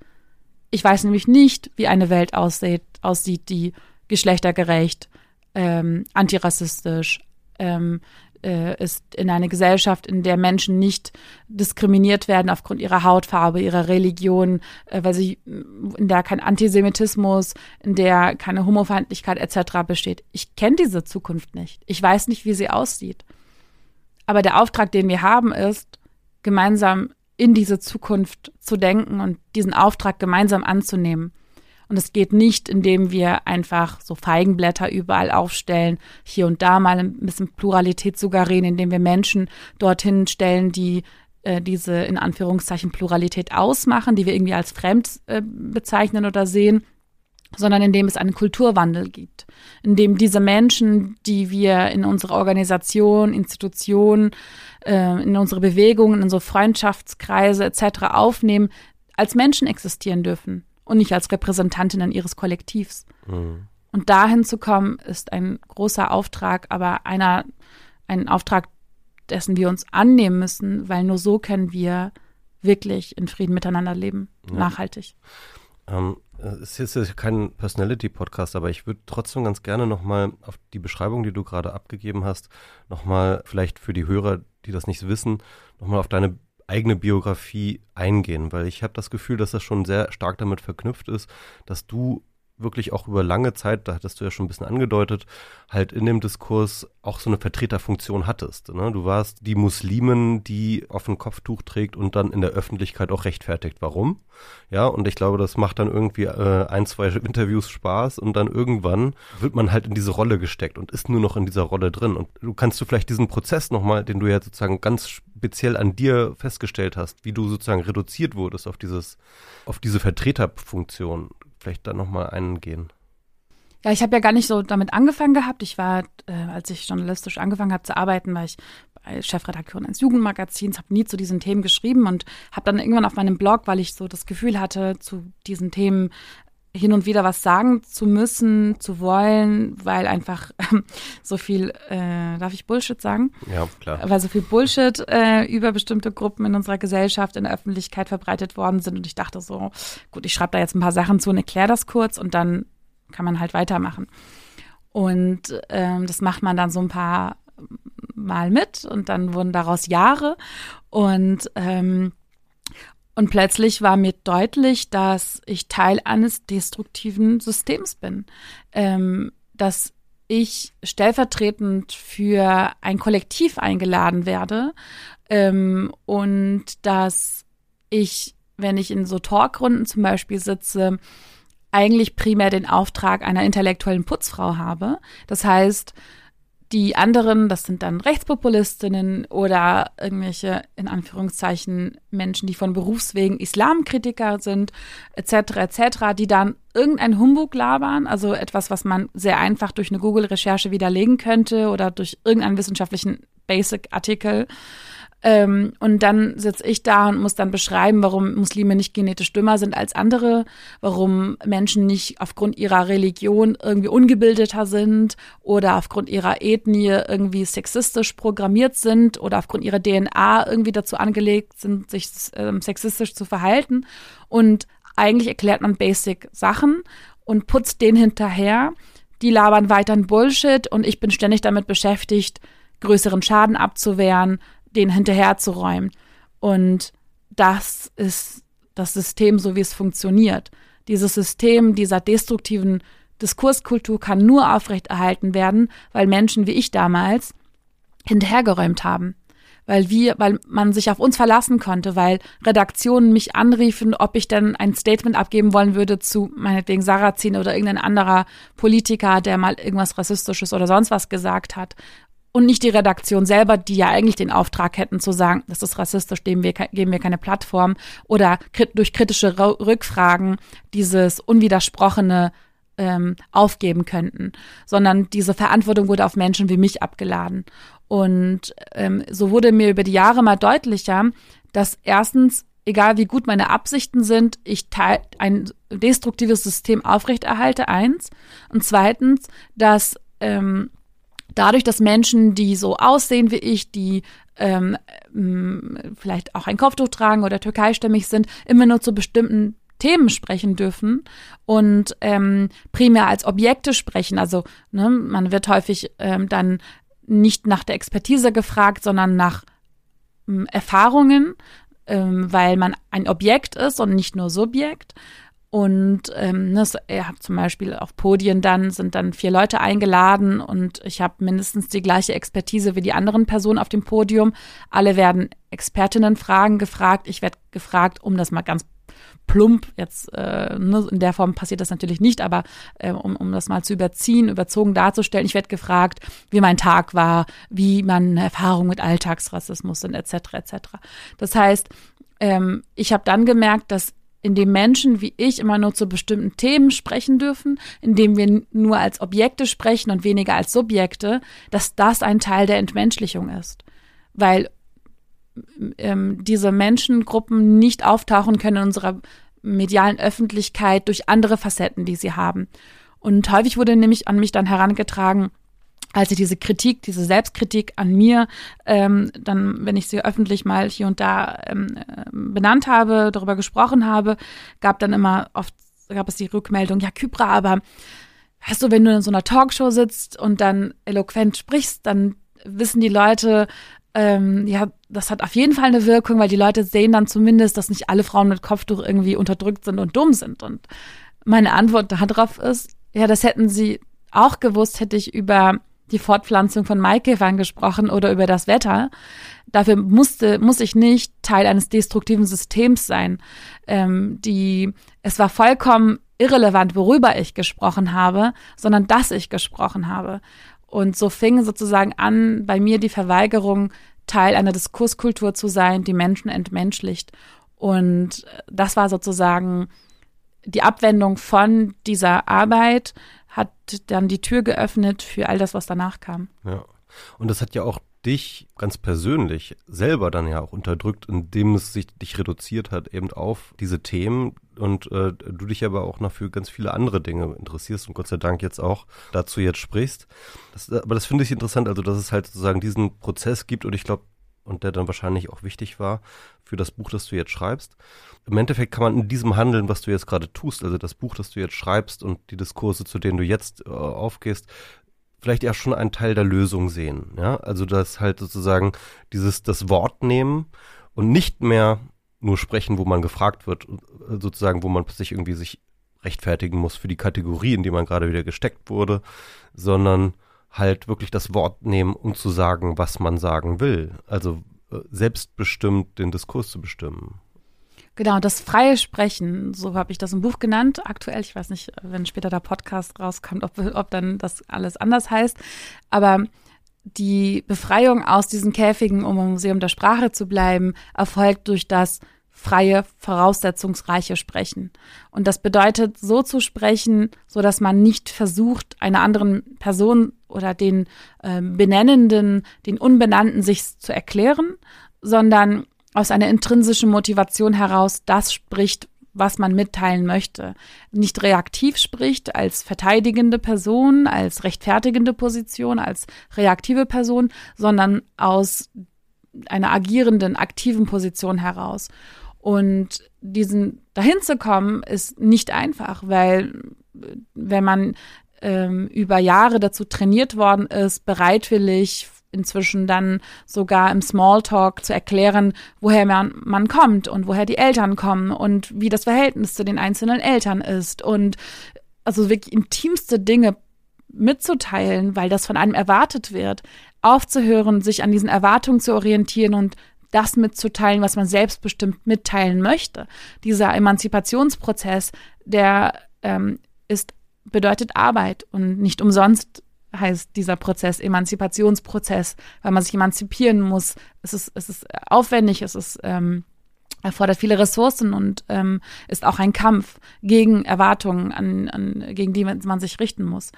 Ich weiß nämlich nicht, wie eine Welt aussieht, aussieht die geschlechtergerecht, ähm, antirassistisch, ähm, äh, ist in eine Gesellschaft, in der Menschen nicht diskriminiert werden aufgrund ihrer Hautfarbe, ihrer Religion, äh, weil sie, in der kein Antisemitismus, in der keine Homofeindlichkeit etc. besteht. Ich kenne diese Zukunft nicht. Ich weiß nicht, wie sie aussieht. Aber der Auftrag, den wir haben, ist, gemeinsam in diese Zukunft zu denken und diesen Auftrag gemeinsam anzunehmen. Und es geht nicht, indem wir einfach so Feigenblätter überall aufstellen, hier und da mal ein bisschen Pluralität suggerieren, indem wir Menschen dorthin stellen, die äh, diese in Anführungszeichen Pluralität ausmachen, die wir irgendwie als fremd äh, bezeichnen oder sehen, sondern indem es einen Kulturwandel gibt, indem diese Menschen, die wir in unsere Organisation, Institutionen, äh, in unsere Bewegungen, in unsere Freundschaftskreise etc. aufnehmen, als Menschen existieren dürfen und nicht als Repräsentantinnen ihres Kollektivs. Mhm. Und dahin zu kommen, ist ein großer Auftrag, aber einer, ein Auftrag, dessen wir uns annehmen müssen, weil nur so können wir wirklich in Frieden miteinander leben, ja. nachhaltig. Ähm, es ist jetzt kein Personality-Podcast, aber ich würde trotzdem ganz gerne nochmal auf die Beschreibung, die du gerade abgegeben hast, nochmal vielleicht für die Hörer, die das nicht wissen, nochmal auf deine eigene Biografie eingehen, weil ich habe das Gefühl, dass das schon sehr stark damit verknüpft ist, dass du wirklich auch über lange Zeit, da hattest du ja schon ein bisschen angedeutet, halt in dem Diskurs auch so eine Vertreterfunktion hattest. Ne? Du warst die Muslimin, die auf ein Kopftuch trägt und dann in der Öffentlichkeit auch rechtfertigt, warum. Ja, und ich glaube, das macht dann irgendwie äh, ein, zwei Interviews Spaß und dann irgendwann wird man halt in diese Rolle gesteckt und ist nur noch in dieser Rolle drin. Und du kannst du vielleicht diesen Prozess nochmal, den du ja sozusagen ganz speziell an dir festgestellt hast, wie du sozusagen reduziert wurdest auf dieses, auf diese Vertreterfunktion vielleicht da nochmal eingehen. Ja, ich habe ja gar nicht so damit angefangen gehabt. Ich war, äh, als ich journalistisch angefangen habe zu arbeiten, war ich Chefredakteurin eines Jugendmagazins, habe nie zu diesen Themen geschrieben und habe dann irgendwann auf meinem Blog, weil ich so das Gefühl hatte, zu diesen Themen hin und wieder was sagen zu müssen, zu wollen, weil einfach ähm, so viel, äh, darf ich Bullshit sagen? Ja, klar. Weil so viel Bullshit äh, über bestimmte Gruppen in unserer Gesellschaft in der Öffentlichkeit verbreitet worden sind. Und ich dachte so, gut, ich schreibe da jetzt ein paar Sachen zu und erkläre das kurz und dann kann man halt weitermachen. Und ähm, das macht man dann so ein paar Mal mit und dann wurden daraus Jahre. Und ähm, und plötzlich war mir deutlich, dass ich Teil eines destruktiven Systems bin. Ähm, dass ich stellvertretend für ein Kollektiv eingeladen werde ähm, und dass ich, wenn ich in so Talkrunden zum Beispiel sitze, eigentlich primär den Auftrag einer intellektuellen Putzfrau habe. Das heißt, die anderen, das sind dann Rechtspopulistinnen oder irgendwelche, in Anführungszeichen, Menschen, die von Berufswegen Islamkritiker sind, etc., etc., die dann irgendein Humbug labern, also etwas, was man sehr einfach durch eine Google-Recherche widerlegen könnte oder durch irgendeinen wissenschaftlichen Basic-Artikel ähm, und dann sitze ich da und muss dann beschreiben, warum Muslime nicht genetisch dümmer sind als andere, warum Menschen nicht aufgrund ihrer Religion irgendwie ungebildeter sind oder aufgrund ihrer Ethnie irgendwie sexistisch programmiert sind oder aufgrund ihrer DNA irgendwie dazu angelegt sind, sich ähm, sexistisch zu verhalten. Und eigentlich erklärt man basic Sachen und putzt den hinterher. Die labern weiterhin Bullshit und ich bin ständig damit beschäftigt, größeren Schaden abzuwehren, den hinterherzuräumen. Und das ist das System, so wie es funktioniert. Dieses System dieser destruktiven Diskurskultur kann nur aufrechterhalten werden, weil Menschen wie ich damals hinterhergeräumt haben. Weil wir, weil man sich auf uns verlassen konnte, weil Redaktionen mich anriefen, ob ich denn ein Statement abgeben wollen würde zu meinetwegen Sarrazin oder irgendein anderer Politiker, der mal irgendwas Rassistisches oder sonst was gesagt hat und nicht die Redaktion selber, die ja eigentlich den Auftrag hätten zu sagen, das ist rassistisch, dem wir, geben wir keine Plattform oder durch kritische Rückfragen dieses unwidersprochene ähm, aufgeben könnten, sondern diese Verantwortung wurde auf Menschen wie mich abgeladen. Und ähm, so wurde mir über die Jahre mal deutlicher, dass erstens, egal wie gut meine Absichten sind, ich teil, ein destruktives System aufrechterhalte, eins. Und zweitens, dass ähm, dadurch, dass Menschen, die so aussehen wie ich, die ähm, vielleicht auch ein Kopftuch tragen oder türkeistämmig sind, immer nur zu bestimmten Themen sprechen dürfen und ähm, primär als Objekte sprechen. Also ne, man wird häufig ähm, dann nicht nach der Expertise gefragt, sondern nach ähm, Erfahrungen, ähm, weil man ein Objekt ist und nicht nur Subjekt. Und ähm, ne, er hat zum Beispiel auf Podien dann sind dann vier Leute eingeladen und ich habe mindestens die gleiche Expertise wie die anderen Personen auf dem Podium. Alle werden Expertinnenfragen gefragt. Ich werde gefragt, um das mal ganz plump jetzt äh, ne, in der Form passiert das natürlich nicht, aber äh, um, um das mal zu überziehen, überzogen darzustellen. Ich werde gefragt, wie mein Tag war, wie man Erfahrung mit Alltagsrassismus sind, etc. etc. Das heißt, ähm, ich habe dann gemerkt, dass in dem Menschen wie ich immer nur zu bestimmten Themen sprechen dürfen, in dem wir nur als Objekte sprechen und weniger als Subjekte, dass das ein Teil der Entmenschlichung ist. Weil ähm, diese Menschengruppen nicht auftauchen können in unserer medialen Öffentlichkeit durch andere Facetten, die sie haben. Und häufig wurde nämlich an mich dann herangetragen, als ich diese Kritik, diese Selbstkritik an mir, ähm, dann, wenn ich sie öffentlich mal hier und da ähm, äh, benannt habe, darüber gesprochen habe, gab dann immer oft, gab es die Rückmeldung, ja, Kybra, aber weißt du, wenn du in so einer Talkshow sitzt und dann eloquent sprichst, dann wissen die Leute, ähm, ja, das hat auf jeden Fall eine Wirkung, weil die Leute sehen dann zumindest, dass nicht alle Frauen mit Kopftuch irgendwie unterdrückt sind und dumm sind. Und meine Antwort darauf ist, ja, das hätten sie auch gewusst, hätte ich über die Fortpflanzung von Maikäfern gesprochen oder über das Wetter. Dafür musste, muss ich nicht Teil eines destruktiven Systems sein. Ähm, die, es war vollkommen irrelevant, worüber ich gesprochen habe, sondern dass ich gesprochen habe. Und so fing sozusagen an, bei mir die Verweigerung, Teil einer Diskurskultur zu sein, die Menschen entmenschlicht. Und das war sozusagen die Abwendung von dieser Arbeit hat dann die Tür geöffnet für all das, was danach kam. Ja. Und das hat ja auch dich ganz persönlich selber dann ja auch unterdrückt, indem es sich dich reduziert hat eben auf diese Themen und äh, du dich aber auch noch für ganz viele andere Dinge interessierst und Gott sei Dank jetzt auch dazu jetzt sprichst. Das, aber das finde ich interessant, also dass es halt sozusagen diesen Prozess gibt und ich glaube, und der dann wahrscheinlich auch wichtig war für das Buch, das du jetzt schreibst. Im Endeffekt kann man in diesem Handeln, was du jetzt gerade tust, also das Buch, das du jetzt schreibst und die Diskurse, zu denen du jetzt äh, aufgehst, vielleicht ja schon einen Teil der Lösung sehen. Ja, also das halt sozusagen dieses das Wort nehmen und nicht mehr nur sprechen, wo man gefragt wird, äh, sozusagen, wo man sich irgendwie sich rechtfertigen muss für die Kategorie, in die man gerade wieder gesteckt wurde, sondern halt wirklich das Wort nehmen, um zu sagen, was man sagen will. Also äh, selbstbestimmt den Diskurs zu bestimmen. Genau, das freie Sprechen, so habe ich das im Buch genannt. Aktuell, ich weiß nicht, wenn später der Podcast rauskommt, ob, ob dann das alles anders heißt. Aber die Befreiung aus diesen Käfigen, um im Museum der Sprache zu bleiben, erfolgt durch das freie, voraussetzungsreiche Sprechen. Und das bedeutet, so zu sprechen, so dass man nicht versucht, einer anderen Person oder den äh, Benennenden, den Unbenannten sich zu erklären, sondern aus einer intrinsischen Motivation heraus das spricht, was man mitteilen möchte. Nicht reaktiv spricht als verteidigende Person, als rechtfertigende Position, als reaktive Person, sondern aus einer agierenden, aktiven Position heraus. Und diesen dahin zu kommen, ist nicht einfach, weil wenn man ähm, über Jahre dazu trainiert worden ist, bereitwillig inzwischen dann sogar im Smalltalk zu erklären, woher man, man kommt und woher die Eltern kommen und wie das Verhältnis zu den einzelnen Eltern ist. Und also wirklich intimste Dinge mitzuteilen, weil das von einem erwartet wird, aufzuhören, sich an diesen Erwartungen zu orientieren und das mitzuteilen, was man selbstbestimmt mitteilen möchte. Dieser Emanzipationsprozess, der ähm, ist, bedeutet Arbeit und nicht umsonst heißt dieser Prozess Emanzipationsprozess, weil man sich emanzipieren muss. Es ist, es ist aufwendig, es ist ähm, erfordert viele Ressourcen und ähm, ist auch ein Kampf gegen Erwartungen, an, an, gegen die man sich richten muss.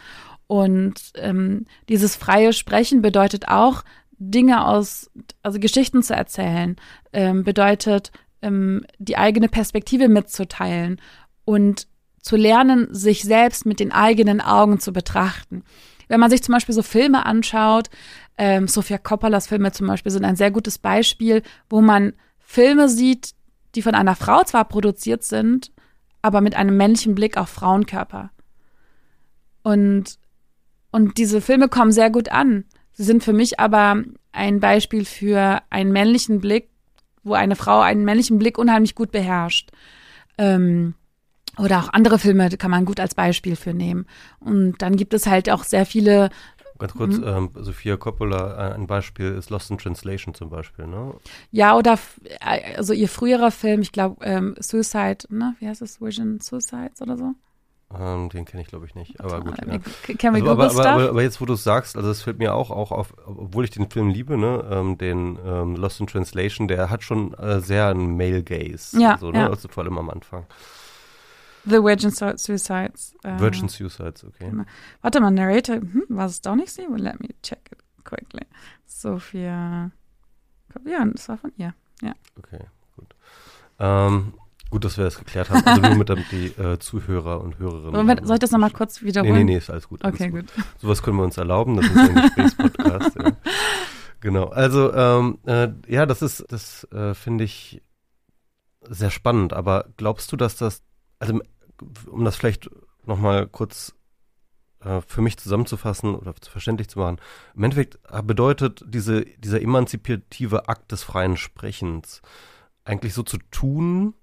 Und ähm, dieses freie Sprechen bedeutet auch, Dinge aus, also Geschichten zu erzählen, ähm, bedeutet, ähm, die eigene Perspektive mitzuteilen und zu lernen, sich selbst mit den eigenen Augen zu betrachten. Wenn man sich zum Beispiel so Filme anschaut, ähm, Sofia Coppolas Filme zum Beispiel sind ein sehr gutes Beispiel, wo man Filme sieht, die von einer Frau zwar produziert sind, aber mit einem männlichen Blick auf Frauenkörper. Und, und diese Filme kommen sehr gut an. Sie sind für mich aber ein Beispiel für einen männlichen Blick, wo eine Frau einen männlichen Blick unheimlich gut beherrscht. Ähm, oder auch andere Filme kann man gut als Beispiel für nehmen. Und dann gibt es halt auch sehr viele Ganz kurz, mhm. ähm, Sophia Coppola, ein Beispiel ist Lost in Translation zum Beispiel, ne? Ja, oder also ihr früherer Film, ich glaube ähm, Suicide, ne? Wie heißt es? Vision Suicides oder so? Ähm, den kenne ich, glaube ich, nicht. Aber gut. Ja. Can we also, aber, aber, aber, aber, jetzt, wo du es sagst, also es fällt mir auch, auch auf, obwohl ich den Film liebe, ne, ähm, den ähm, Lost in Translation, der hat schon äh, sehr einen Male Gaze. Ja, so, ne? ja. Also vor allem am Anfang. The Virgin Suicides. Äh, Virgin Suicides, okay. Genau. Warte mal, Narrator, hm, war es doch nicht sie? Well, let me check it quickly. Sophia. Ja, das war von ihr. Ja. Okay, gut. Ähm, Gut, dass wir das geklärt haben. Also nur mit damit die äh, Zuhörer und Hörerinnen. Moment, soll ich das nochmal kurz wiederholen? Nee, nee, nee, ist alles gut. Alles okay, gut. gut. Sowas können wir uns erlauben. Das ist ein Gesprächspodcast. ja. Genau. Also, ähm, äh, ja, das ist, das äh, finde ich sehr spannend. Aber glaubst du, dass das, also um das vielleicht nochmal kurz äh, für mich zusammenzufassen oder verständlich zu machen, im Endeffekt bedeutet diese, dieser emanzipative Akt des freien Sprechens eigentlich so zu tun,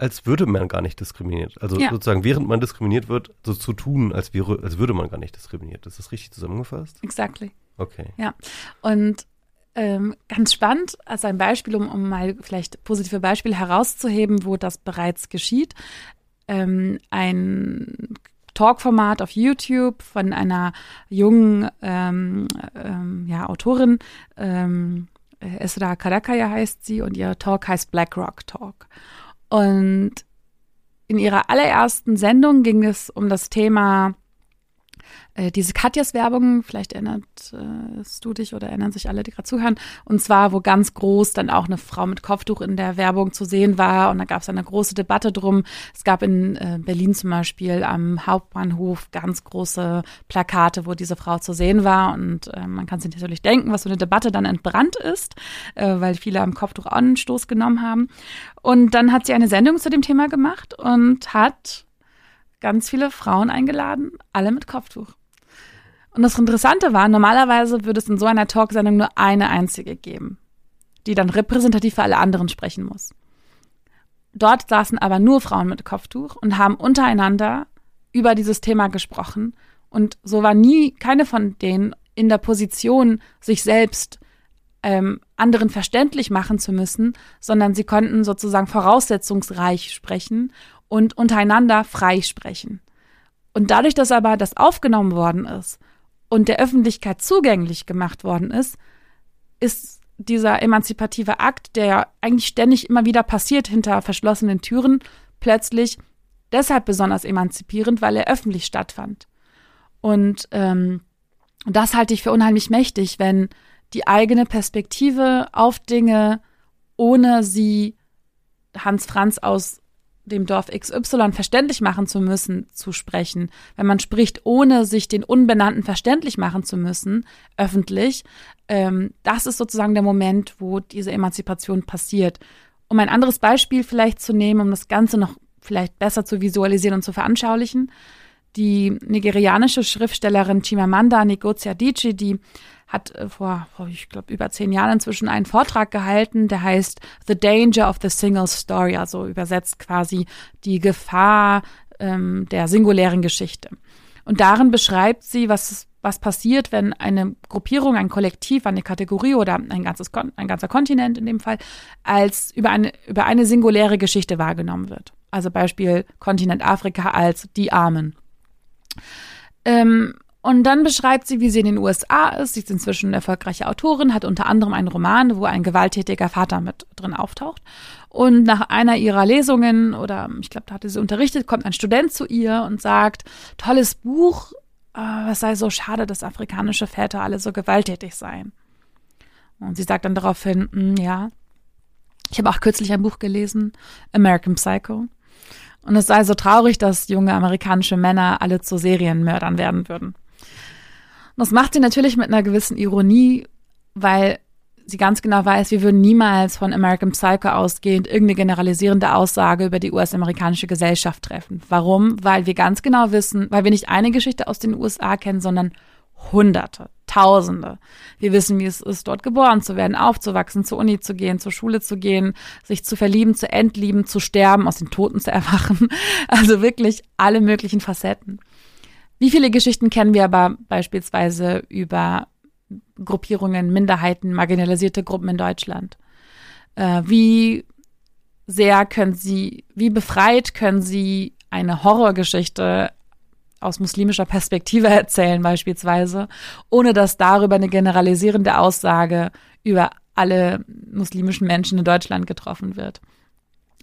als würde man gar nicht diskriminiert. Also ja. sozusagen, während man diskriminiert wird, so zu tun, als, wäre, als würde man gar nicht diskriminiert. Ist das richtig zusammengefasst? Exactly. Okay. Ja. Und ähm, ganz spannend, als ein Beispiel, um, um mal vielleicht positive Beispiele herauszuheben, wo das bereits geschieht. Ähm, ein Talkformat auf YouTube von einer jungen ähm, ähm, ja, Autorin, ähm, Esra Karakaya heißt sie, und ihr Talk heißt BlackRock Talk. Und in ihrer allerersten Sendung ging es um das Thema äh, diese Katjas Werbung, vielleicht erinnerst äh, du dich oder erinnern sich alle, die gerade zuhören, und zwar, wo ganz groß dann auch eine Frau mit Kopftuch in der Werbung zu sehen war und da gab es eine große Debatte drum. Es gab in äh, Berlin zum Beispiel am Hauptbahnhof ganz große Plakate, wo diese Frau zu sehen war und äh, man kann sich natürlich denken, was so eine Debatte dann entbrannt ist, äh, weil viele am Kopftuch Anstoß genommen haben. Und dann hat sie eine Sendung zu dem Thema gemacht und hat ganz viele Frauen eingeladen, alle mit Kopftuch. Und das Interessante war, normalerweise würde es in so einer Talksendung nur eine einzige geben, die dann repräsentativ für alle anderen sprechen muss. Dort saßen aber nur Frauen mit Kopftuch und haben untereinander über dieses Thema gesprochen. Und so war nie keine von denen in der Position, sich selbst ähm, anderen verständlich machen zu müssen, sondern sie konnten sozusagen voraussetzungsreich sprechen und untereinander frei sprechen. Und dadurch, dass aber das aufgenommen worden ist und der Öffentlichkeit zugänglich gemacht worden ist, ist dieser emanzipative Akt, der eigentlich ständig immer wieder passiert hinter verschlossenen Türen, plötzlich deshalb besonders emanzipierend, weil er öffentlich stattfand. Und ähm, das halte ich für unheimlich mächtig, wenn die eigene Perspektive auf Dinge, ohne sie Hans Franz aus dem Dorf XY verständlich machen zu müssen, zu sprechen. Wenn man spricht, ohne sich den Unbenannten verständlich machen zu müssen, öffentlich, ähm, das ist sozusagen der Moment, wo diese Emanzipation passiert. Um ein anderes Beispiel vielleicht zu nehmen, um das Ganze noch vielleicht besser zu visualisieren und zu veranschaulichen. Die nigerianische Schriftstellerin Chimamanda Ngozi Adichie, die hat äh, vor, ich glaube, über zehn Jahren inzwischen einen Vortrag gehalten, der heißt The Danger of the Single Story, also übersetzt quasi die Gefahr ähm, der singulären Geschichte. Und darin beschreibt sie, was, was passiert, wenn eine Gruppierung, ein Kollektiv, eine Kategorie oder ein, ganzes, ein ganzer Kontinent in dem Fall als über eine, über eine singuläre Geschichte wahrgenommen wird. Also Beispiel Kontinent Afrika als die Armen. Ähm, und dann beschreibt sie, wie sie in den USA ist. Sie ist inzwischen eine erfolgreiche Autorin, hat unter anderem einen Roman, wo ein gewalttätiger Vater mit drin auftaucht. Und nach einer ihrer Lesungen, oder ich glaube, da hatte sie unterrichtet, kommt ein Student zu ihr und sagt, tolles Buch, äh, was sei so schade, dass afrikanische Väter alle so gewalttätig seien. Und sie sagt dann daraufhin, hm, ja, ich habe auch kürzlich ein Buch gelesen, American Psycho. Und es sei so traurig, dass junge amerikanische Männer alle zu Serienmördern werden würden. Und das macht sie natürlich mit einer gewissen Ironie, weil sie ganz genau weiß, wir würden niemals von American Psycho ausgehend irgendeine generalisierende Aussage über die US-amerikanische Gesellschaft treffen. Warum? Weil wir ganz genau wissen, weil wir nicht eine Geschichte aus den USA kennen, sondern Hunderte, Tausende. Wir wissen, wie es ist, dort geboren zu werden, aufzuwachsen, zur Uni zu gehen, zur Schule zu gehen, sich zu verlieben, zu entlieben, zu sterben, aus den Toten zu erwachen. Also wirklich alle möglichen Facetten. Wie viele Geschichten kennen wir aber beispielsweise über Gruppierungen, Minderheiten, marginalisierte Gruppen in Deutschland? Äh, wie sehr können sie, wie befreit können sie eine Horrorgeschichte aus muslimischer Perspektive erzählen beispielsweise, ohne dass darüber eine generalisierende Aussage über alle muslimischen Menschen in Deutschland getroffen wird.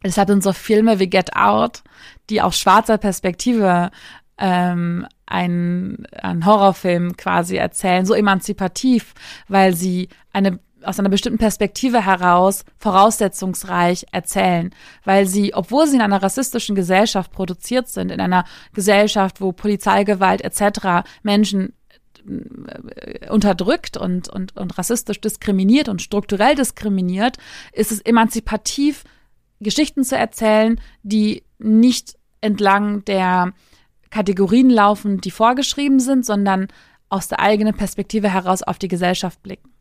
Deshalb sind so Filme wie Get Out, die aus schwarzer Perspektive ähm, einen, einen Horrorfilm quasi erzählen, so emanzipativ, weil sie eine aus einer bestimmten Perspektive heraus voraussetzungsreich erzählen, weil sie, obwohl sie in einer rassistischen Gesellschaft produziert sind, in einer Gesellschaft, wo Polizeigewalt etc. Menschen äh, unterdrückt und, und, und rassistisch diskriminiert und strukturell diskriminiert, ist es emanzipativ, Geschichten zu erzählen, die nicht entlang der Kategorien laufen, die vorgeschrieben sind, sondern aus der eigenen Perspektive heraus auf die Gesellschaft blicken.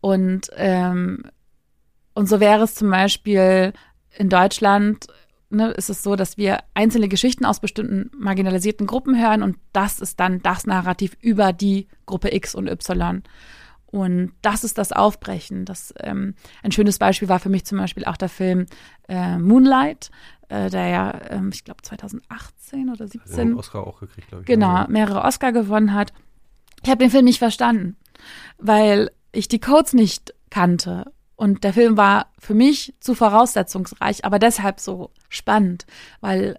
Und, ähm, und so wäre es zum Beispiel in Deutschland, ne, ist es so, dass wir einzelne Geschichten aus bestimmten marginalisierten Gruppen hören und das ist dann das Narrativ über die Gruppe X und Y. Und das ist das Aufbrechen. Das, ähm, ein schönes Beispiel war für mich zum Beispiel auch der Film äh, Moonlight, äh, der ja, ähm, ich glaube 2018 oder 17 einen Oscar auch gekriegt, glaube ich. Genau, mehrere Oscar gewonnen hat. Ich habe den Film nicht verstanden, weil ich die Codes nicht kannte. Und der Film war für mich zu voraussetzungsreich, aber deshalb so spannend, weil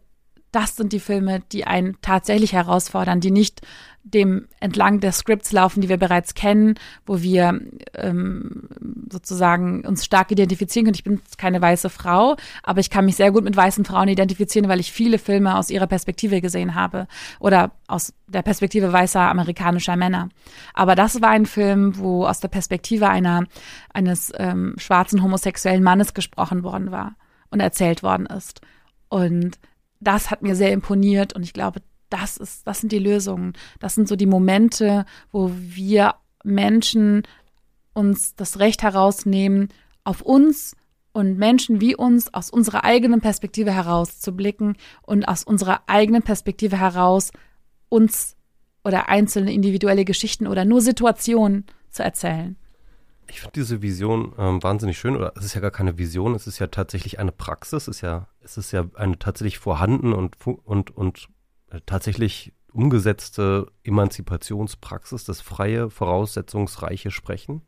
das sind die Filme, die einen tatsächlich herausfordern, die nicht dem entlang der Scripts laufen, die wir bereits kennen, wo wir ähm, sozusagen uns stark identifizieren können. Ich bin keine weiße Frau, aber ich kann mich sehr gut mit weißen Frauen identifizieren, weil ich viele Filme aus ihrer Perspektive gesehen habe oder aus der Perspektive weißer amerikanischer Männer. Aber das war ein Film, wo aus der Perspektive einer eines ähm, schwarzen homosexuellen Mannes gesprochen worden war und erzählt worden ist. Und das hat mir sehr imponiert und ich glaube, das ist, das sind die Lösungen. Das sind so die Momente, wo wir Menschen uns das Recht herausnehmen, auf uns und Menschen wie uns aus unserer eigenen Perspektive heraus zu blicken und aus unserer eigenen Perspektive heraus uns oder einzelne individuelle Geschichten oder nur Situationen zu erzählen. Ich finde diese Vision ähm, wahnsinnig schön, oder es ist ja gar keine Vision, es ist ja tatsächlich eine Praxis, es ist ja, es ist ja eine tatsächlich vorhanden und, und, und tatsächlich umgesetzte Emanzipationspraxis, das freie, voraussetzungsreiche Sprechen.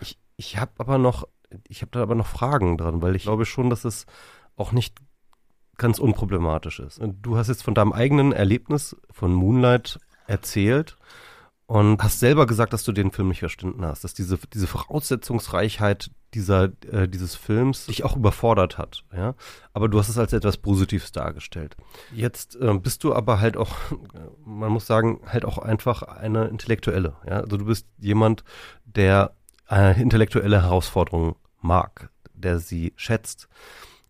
Ich, ich habe aber noch, ich habe da aber noch Fragen dran, weil ich glaube schon, dass es auch nicht ganz unproblematisch ist. Du hast jetzt von deinem eigenen Erlebnis von Moonlight erzählt und hast selber gesagt, dass du den Film nicht verstanden hast, dass diese, diese Voraussetzungsreichheit dieser, äh, dieses Films dich auch überfordert hat, ja. Aber du hast es als etwas Positives dargestellt. Jetzt äh, bist du aber halt auch, man muss sagen, halt auch einfach eine Intellektuelle, ja. Also du bist jemand, der äh, intellektuelle Herausforderungen mag, der sie schätzt.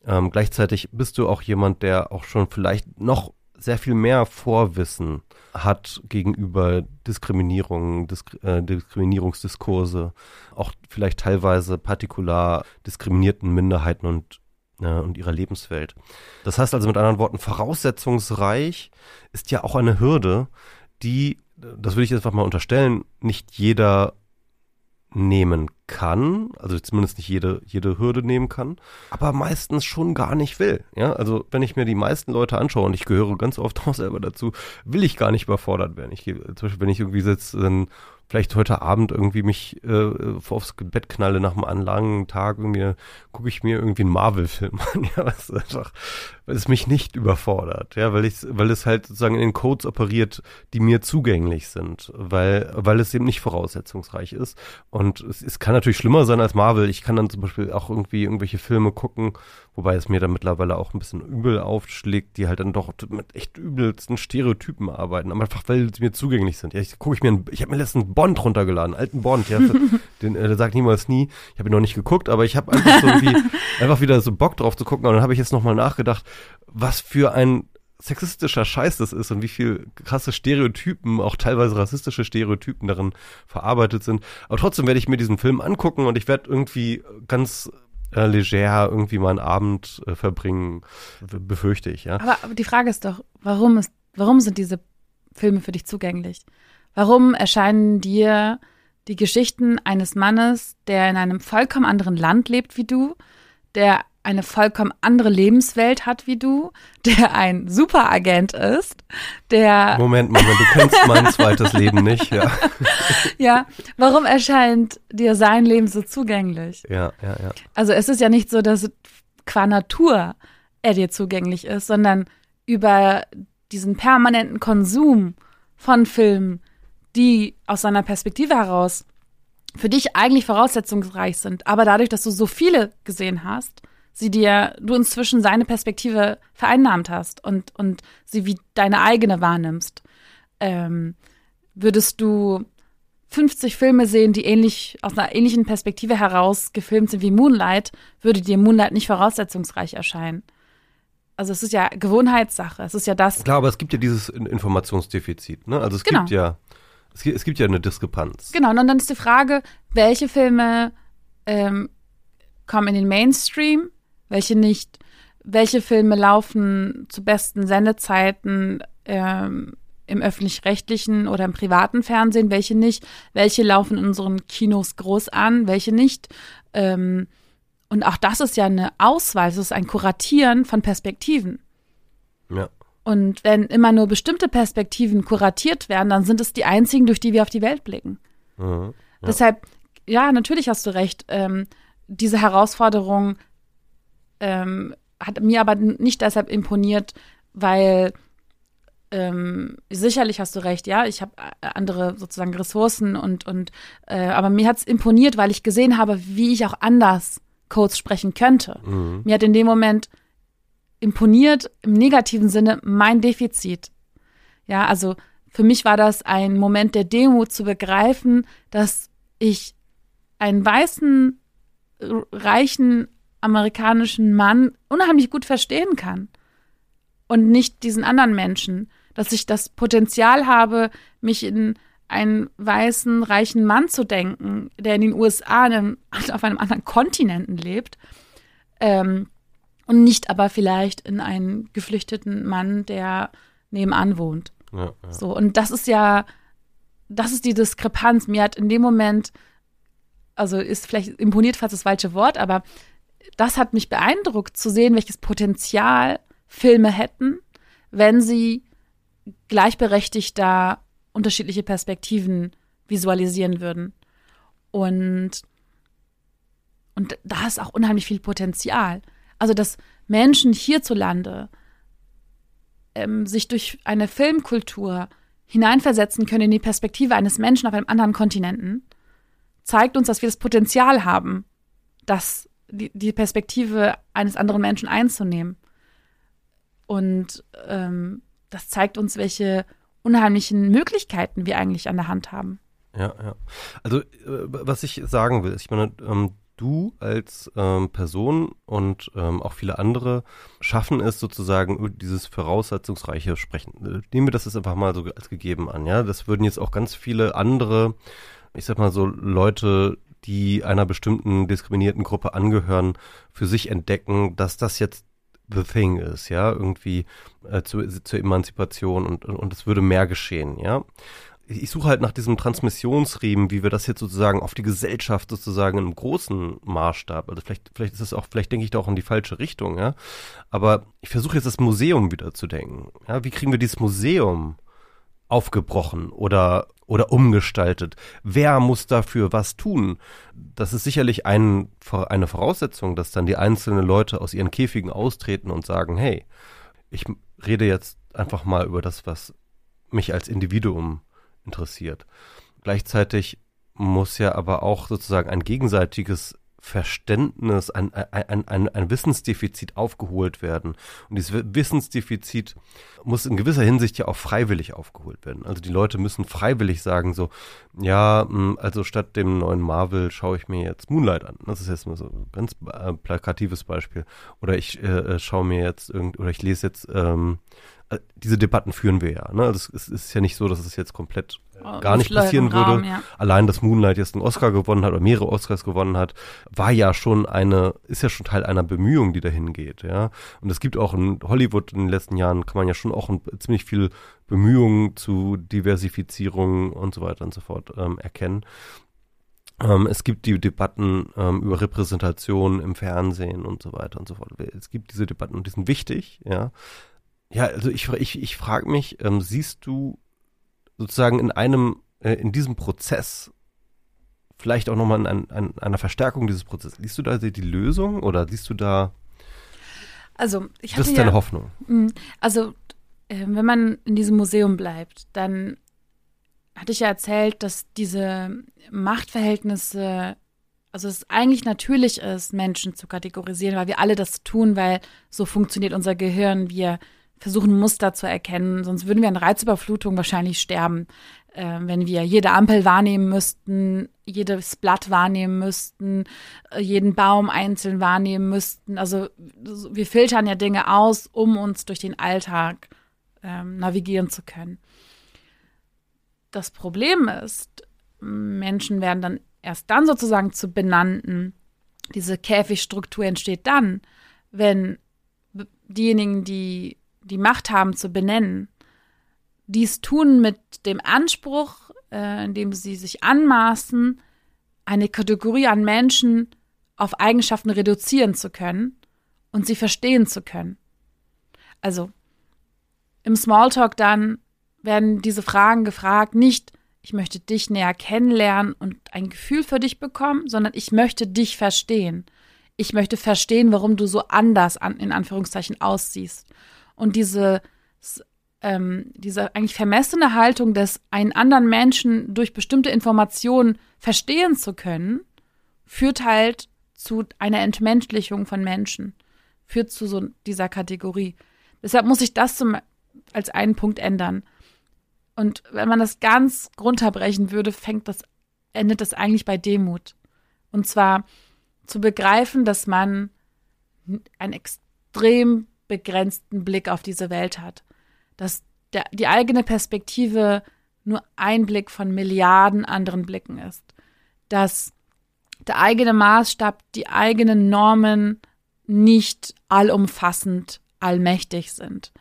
Ähm, gleichzeitig bist du auch jemand, der auch schon vielleicht noch sehr viel mehr Vorwissen hat gegenüber Diskriminierung, Disk äh, Diskriminierungsdiskurse, auch vielleicht teilweise partikular diskriminierten Minderheiten und, äh, und ihrer Lebenswelt. Das heißt also mit anderen Worten, voraussetzungsreich ist ja auch eine Hürde, die, das würde ich einfach mal unterstellen, nicht jeder nehmen kann, also zumindest nicht jede, jede Hürde nehmen kann, aber meistens schon gar nicht will. Ja, also wenn ich mir die meisten Leute anschaue und ich gehöre ganz oft auch selber dazu, will ich gar nicht überfordert werden. Ich, zum Beispiel, wenn ich irgendwie sitze, dann vielleicht heute Abend irgendwie mich äh, aufs Bett knalle nach einem langen Tag, irgendwie gucke ich mir irgendwie einen Marvel-Film an, ja, was einfach, weil es mich nicht überfordert, ja, weil ich, weil es halt sozusagen in den Codes operiert, die mir zugänglich sind, weil, weil es eben nicht voraussetzungsreich ist. Und es, es kann natürlich schlimmer sein als Marvel. Ich kann dann zum Beispiel auch irgendwie irgendwelche Filme gucken, wobei es mir dann mittlerweile auch ein bisschen übel aufschlägt, die halt dann doch mit echt übelsten Stereotypen arbeiten, aber einfach weil sie mir zugänglich sind. Ja, ich gucke ich mir, einen, ich habe mir letztens Bond runtergeladen, alten Bond, ja, den, äh, der sagt niemals nie. Ich habe ihn noch nicht geguckt, aber ich habe einfach so irgendwie einfach wieder so Bock drauf zu gucken und dann habe ich jetzt nochmal nachgedacht, was für ein sexistischer Scheiß das ist und wie viel krasse Stereotypen, auch teilweise rassistische Stereotypen darin verarbeitet sind. Aber trotzdem werde ich mir diesen Film angucken und ich werde irgendwie ganz äh, leger irgendwie mal einen Abend äh, verbringen, befürchte ich, ja. Aber, aber die Frage ist doch, warum ist, warum sind diese Filme für dich zugänglich? Warum erscheinen dir die Geschichten eines Mannes, der in einem vollkommen anderen Land lebt wie du, der eine vollkommen andere Lebenswelt hat wie du, der ein Superagent ist, der. Moment, Moment, du kennst mein zweites Leben nicht, ja. ja, warum erscheint dir sein Leben so zugänglich? Ja, ja, ja. Also es ist ja nicht so, dass qua Natur er dir zugänglich ist, sondern über diesen permanenten Konsum von Filmen, die aus seiner Perspektive heraus für dich eigentlich voraussetzungsreich sind, aber dadurch, dass du so viele gesehen hast, sie dir, du inzwischen seine Perspektive vereinnahmt hast und, und sie wie deine eigene wahrnimmst, ähm, würdest du 50 Filme sehen, die ähnlich, aus einer ähnlichen Perspektive heraus gefilmt sind wie Moonlight, würde dir Moonlight nicht voraussetzungsreich erscheinen. Also es ist ja Gewohnheitssache. Es ist ja das. Klar, aber es gibt ja dieses Informationsdefizit. Ne? Also es genau. gibt ja es gibt, es gibt ja eine Diskrepanz. Genau, und dann ist die Frage, welche Filme ähm, kommen in den Mainstream, welche nicht, welche Filme laufen zu besten Sendezeiten ähm, im öffentlich-rechtlichen oder im privaten Fernsehen, welche nicht, welche laufen in unseren Kinos groß an, welche nicht. Ähm, und auch das ist ja eine Auswahl, es ist ein Kuratieren von Perspektiven. Ja. Und wenn immer nur bestimmte Perspektiven kuratiert werden, dann sind es die einzigen, durch die wir auf die Welt blicken. Mhm, ja. Deshalb, ja, natürlich hast du recht. Ähm, diese Herausforderung ähm, hat mir aber nicht deshalb imponiert, weil ähm, sicherlich hast du recht, ja, ich habe äh, andere sozusagen Ressourcen und, und äh, aber mir hat es imponiert, weil ich gesehen habe, wie ich auch anders Codes sprechen könnte. Mhm. Mir hat in dem Moment imponiert im negativen Sinne mein Defizit. Ja, also für mich war das ein Moment der Demut zu begreifen, dass ich einen weißen, reichen amerikanischen Mann unheimlich gut verstehen kann und nicht diesen anderen Menschen, dass ich das Potenzial habe, mich in einen weißen, reichen Mann zu denken, der in den USA auf einem anderen Kontinenten lebt, ähm, und nicht aber vielleicht in einen geflüchteten Mann, der nebenan wohnt. Ja, ja. So, und das ist ja, das ist die Diskrepanz. Mir hat in dem Moment, also ist vielleicht imponiert fast das falsche Wort, aber das hat mich beeindruckt zu sehen, welches Potenzial Filme hätten, wenn sie gleichberechtigter unterschiedliche Perspektiven visualisieren würden. Und, und da ist auch unheimlich viel Potenzial. Also, dass Menschen hierzulande ähm, sich durch eine Filmkultur hineinversetzen können in die Perspektive eines Menschen auf einem anderen Kontinenten, zeigt uns, dass wir das Potenzial haben, das, die, die Perspektive eines anderen Menschen einzunehmen. Und ähm, das zeigt uns, welche unheimlichen Möglichkeiten wir eigentlich an der Hand haben. Ja, ja. Also, äh, was ich sagen will, ist, ich meine, ähm, du als ähm, Person und ähm, auch viele andere schaffen es sozusagen dieses voraussetzungsreiche Sprechen. Äh, nehmen wir das jetzt einfach mal so als gegeben an, ja. Das würden jetzt auch ganz viele andere, ich sag mal so, Leute, die einer bestimmten diskriminierten Gruppe angehören, für sich entdecken, dass das jetzt the thing ist, ja, irgendwie äh, zu, zur Emanzipation und, und es würde mehr geschehen, ja ich suche halt nach diesem Transmissionsriemen, wie wir das jetzt sozusagen auf die Gesellschaft sozusagen im großen Maßstab, also vielleicht, vielleicht ist es auch, vielleicht denke ich da auch in die falsche Richtung, ja. Aber ich versuche jetzt das Museum wieder zu denken. Ja, wie kriegen wir dieses Museum aufgebrochen oder, oder umgestaltet? Wer muss dafür was tun? Das ist sicherlich ein, eine Voraussetzung, dass dann die einzelnen Leute aus ihren Käfigen austreten und sagen, hey, ich rede jetzt einfach mal über das, was mich als Individuum interessiert. Gleichzeitig muss ja aber auch sozusagen ein gegenseitiges Verständnis, ein, ein, ein, ein Wissensdefizit aufgeholt werden. Und dieses Wissensdefizit muss in gewisser Hinsicht ja auch freiwillig aufgeholt werden. Also die Leute müssen freiwillig sagen so, ja, hm, also statt dem neuen Marvel schaue ich mir jetzt Moonlight an. Das ist jetzt mal so ein ganz äh, plakatives Beispiel. Oder ich äh, äh schaue mir jetzt irgend, oder ich lese jetzt ähm, äh, diese Debatten führen wir ja. Ne? Also es, ist ja nicht so, dass es jetzt komplett oh, gar nicht passieren Raum, würde. Ja. Allein, dass Moonlight jetzt einen Oscar gewonnen hat oder mehrere Oscars gewonnen hat, war ja schon eine, ist ja schon Teil einer Bemühung, die dahin geht, ja. Und es gibt auch in Hollywood in den letzten Jahren, kann man ja schon auch ein, ziemlich viel Bemühungen zu Diversifizierung und so weiter und so fort ähm, erkennen. Ähm, es gibt die Debatten ähm, über Repräsentation im Fernsehen und so weiter und so fort. Es gibt diese Debatten und die sind wichtig, ja. Ja, also ich, ich, ich frage mich, ähm, siehst du sozusagen in einem, äh, in diesem Prozess, vielleicht auch nochmal in ein, einer Verstärkung dieses Prozesses, siehst du da die Lösung oder siehst du da also, ich das ist deine ja, Hoffnung? Hm, also, äh, wenn man in diesem Museum bleibt, dann hatte ich ja erzählt, dass diese Machtverhältnisse, also es eigentlich natürlich ist, Menschen zu kategorisieren, weil wir alle das tun, weil so funktioniert unser Gehirn. Wir versuchen, Muster zu erkennen. Sonst würden wir an Reizüberflutung wahrscheinlich sterben, äh, wenn wir jede Ampel wahrnehmen müssten, jedes Blatt wahrnehmen müssten, äh, jeden Baum einzeln wahrnehmen müssten. Also wir filtern ja Dinge aus, um uns durch den Alltag ähm, navigieren zu können. Das Problem ist, Menschen werden dann erst dann sozusagen zu Benannten. Diese Käfigstruktur entsteht dann, wenn diejenigen, die die Macht haben zu benennen, dies tun mit dem Anspruch, äh, indem sie sich anmaßen, eine Kategorie an Menschen auf Eigenschaften reduzieren zu können und sie verstehen zu können. Also im Smalltalk dann werden diese Fragen gefragt, nicht ich möchte dich näher kennenlernen und ein Gefühl für dich bekommen, sondern ich möchte dich verstehen. Ich möchte verstehen, warum du so anders an, in Anführungszeichen aussiehst. Und diese, ähm, diese eigentlich vermessene Haltung des einen anderen Menschen durch bestimmte Informationen verstehen zu können, führt halt zu einer Entmenschlichung von Menschen, führt zu so dieser Kategorie. Deshalb muss ich das zum, als einen Punkt ändern. Und wenn man das ganz runterbrechen würde, fängt das, endet das eigentlich bei Demut. Und zwar zu begreifen, dass man ein extrem begrenzten Blick auf diese Welt hat. Dass der, die eigene Perspektive nur ein Blick von Milliarden anderen Blicken ist. Dass der eigene Maßstab, die eigenen Normen nicht allumfassend, allmächtig sind.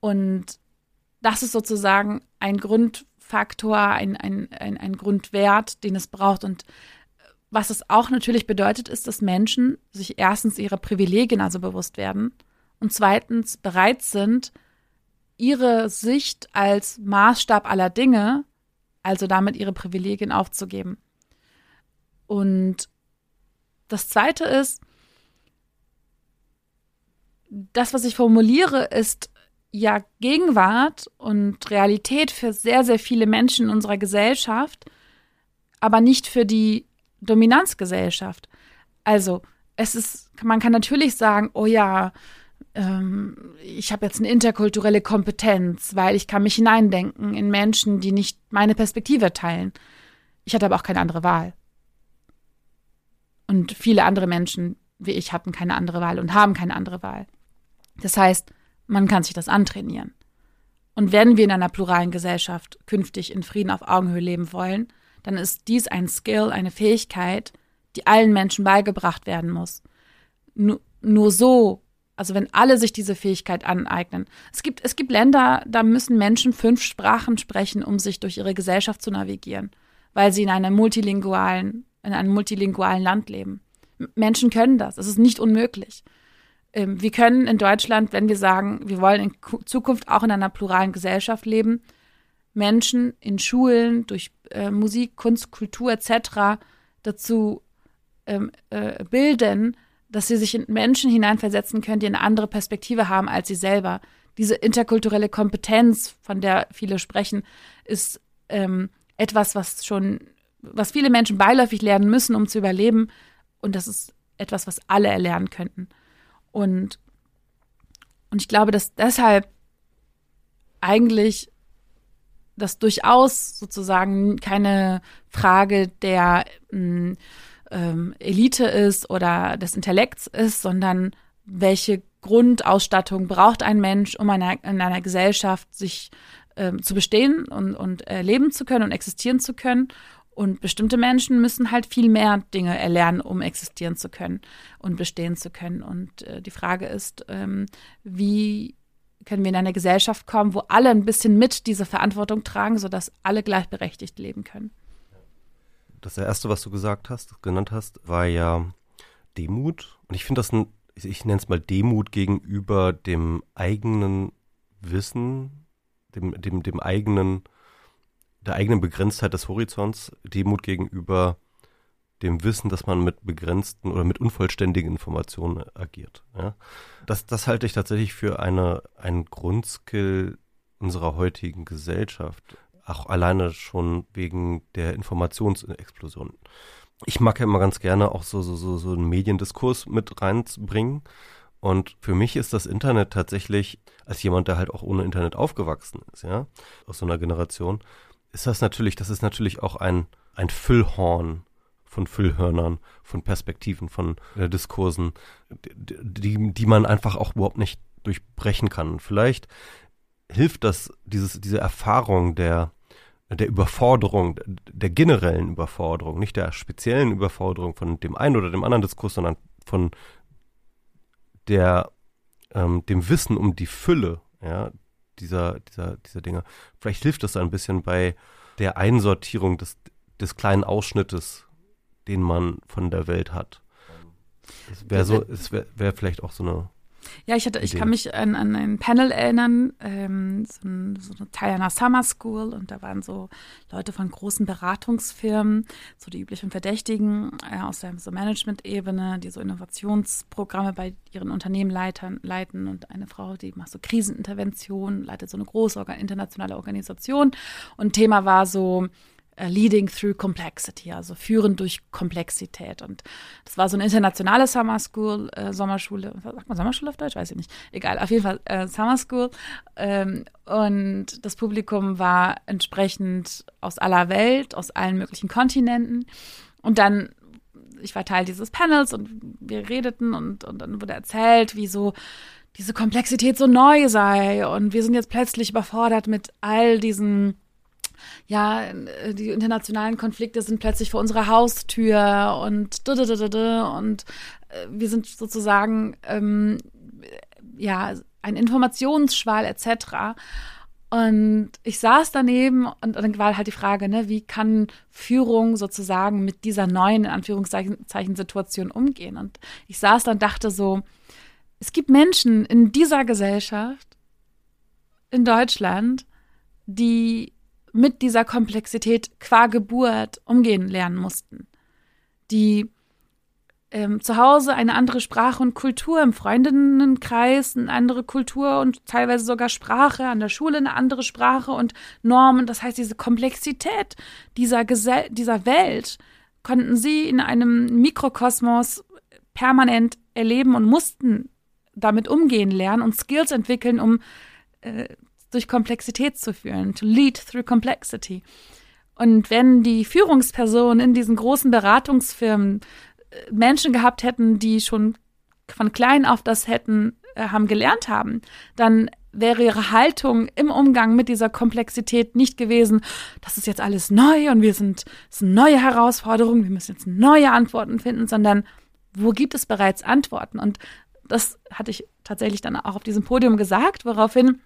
Und das ist sozusagen ein Grundfaktor, ein, ein, ein, ein Grundwert, den es braucht. Und was es auch natürlich bedeutet, ist, dass Menschen sich erstens ihrer Privilegien also bewusst werden und zweitens bereit sind, ihre Sicht als Maßstab aller Dinge, also damit ihre Privilegien aufzugeben. Und das Zweite ist, das, was ich formuliere, ist ja Gegenwart und Realität für sehr, sehr viele Menschen in unserer Gesellschaft, aber nicht für die Dominanzgesellschaft. Also, es ist, man kann natürlich sagen, oh ja, ich habe jetzt eine interkulturelle Kompetenz, weil ich kann mich hineindenken in Menschen, die nicht meine Perspektive teilen. Ich hatte aber auch keine andere Wahl. Und viele andere Menschen wie ich hatten keine andere Wahl und haben keine andere Wahl. Das heißt, man kann sich das antrainieren. Und wenn wir in einer pluralen Gesellschaft künftig in Frieden auf Augenhöhe leben wollen, dann ist dies ein Skill, eine Fähigkeit, die allen Menschen beigebracht werden muss. Nur, nur so, also wenn alle sich diese Fähigkeit aneignen. Es gibt, es gibt Länder, da müssen Menschen fünf Sprachen sprechen, um sich durch ihre Gesellschaft zu navigieren, weil sie in einem multilingualen, in einem multilingualen Land leben. Menschen können das. Es ist nicht unmöglich. Ähm, wir können in Deutschland, wenn wir sagen, wir wollen in Zukunft auch in einer pluralen Gesellschaft leben, Menschen in Schulen durch äh, Musik, Kunst, Kultur etc. dazu ähm, äh, bilden, dass sie sich in Menschen hineinversetzen können, die eine andere Perspektive haben als sie selber. Diese interkulturelle Kompetenz, von der viele sprechen, ist ähm, etwas, was schon, was viele Menschen beiläufig lernen müssen, um zu überleben. Und das ist etwas, was alle erlernen könnten. Und, und ich glaube, dass deshalb eigentlich das durchaus sozusagen keine Frage der ähm, Elite ist oder des Intellekts ist, sondern welche Grundausstattung braucht ein Mensch, um einer, in einer Gesellschaft sich ähm, zu bestehen und, und äh, leben zu können und existieren zu können. Und bestimmte Menschen müssen halt viel mehr Dinge erlernen, um existieren zu können und bestehen zu können. Und äh, die Frage ist, ähm, wie können wir in eine Gesellschaft kommen, wo alle ein bisschen mit diese Verantwortung tragen, sodass alle gleichberechtigt leben können. Das erste, was du gesagt hast, genannt hast, war ja Demut. Und ich finde das ein, ich nenne es mal Demut gegenüber dem eigenen Wissen, dem, dem, dem eigenen der eigenen Begrenztheit des Horizonts, Demut gegenüber dem Wissen, dass man mit begrenzten oder mit unvollständigen Informationen agiert. Ja? Das, das halte ich tatsächlich für eine, einen Grundskill unserer heutigen Gesellschaft. Auch alleine schon wegen der Informationsexplosion. Ich mag ja immer ganz gerne auch so, so, so, so einen Mediendiskurs mit reinbringen. Und für mich ist das Internet tatsächlich, als jemand, der halt auch ohne Internet aufgewachsen ist, ja, aus so einer Generation, ist das natürlich, das ist natürlich auch ein, ein Füllhorn von Füllhörnern, von Perspektiven, von äh, Diskursen, die, die man einfach auch überhaupt nicht durchbrechen kann. Vielleicht hilft das, dieses, diese Erfahrung der, der Überforderung, der generellen Überforderung, nicht der speziellen Überforderung von dem einen oder dem anderen Diskurs, sondern von der, ähm, dem Wissen um die Fülle, ja, dieser, dieser, dieser Dinge. Vielleicht hilft das ein bisschen bei der Einsortierung des, des kleinen Ausschnittes, den man von der Welt hat. Es wäre so, es wäre wär vielleicht auch so eine ja, ich, hatte, ich kann mich an, an ein Panel erinnern, ähm, so, ein, so eine Teil einer Summer School und da waren so Leute von großen Beratungsfirmen, so die üblichen Verdächtigen äh, aus der so Management-Ebene, die so Innovationsprogramme bei ihren Unternehmen leitern, leiten und eine Frau, die macht so Krisenintervention, leitet so eine große internationale Organisation und Thema war so leading through Complexity, also führen durch Komplexität. Und das war so eine internationale Summer School, äh, Sommerschule, sagt man Sommerschule auf Deutsch? Weiß ich nicht. Egal, auf jeden Fall äh, Summer School. Ähm, und das Publikum war entsprechend aus aller Welt, aus allen möglichen Kontinenten. Und dann, ich war Teil dieses Panels und wir redeten und, und dann wurde erzählt, wie so diese Komplexität so neu sei. Und wir sind jetzt plötzlich überfordert mit all diesen ja, äh, die internationalen Konflikte sind plötzlich vor unserer Haustür und und äh, wir sind sozusagen ähm, ja ein Informationsschwall etc. Und ich saß daneben und, dann war halt die Frage, ne, wie kann Führung sozusagen mit dieser neuen, in Anführungszeichen, Situation umgehen? Und ich saß dann und dachte so, es gibt Menschen in dieser Gesellschaft, in Deutschland, die mit dieser Komplexität qua Geburt umgehen lernen mussten. Die ähm, zu Hause eine andere Sprache und Kultur, im Freundinnenkreis eine andere Kultur und teilweise sogar Sprache, an der Schule eine andere Sprache und Normen. Das heißt, diese Komplexität dieser, Gesell dieser Welt konnten sie in einem Mikrokosmos permanent erleben und mussten damit umgehen lernen und Skills entwickeln, um äh, durch Komplexität zu führen, to lead through complexity. Und wenn die Führungspersonen in diesen großen Beratungsfirmen äh, Menschen gehabt hätten, die schon von klein auf das hätten, äh, haben gelernt haben, dann wäre ihre Haltung im Umgang mit dieser Komplexität nicht gewesen, das ist jetzt alles neu und wir sind, es sind neue Herausforderungen, wir müssen jetzt neue Antworten finden, sondern wo gibt es bereits Antworten? Und das hatte ich tatsächlich dann auch auf diesem Podium gesagt, woraufhin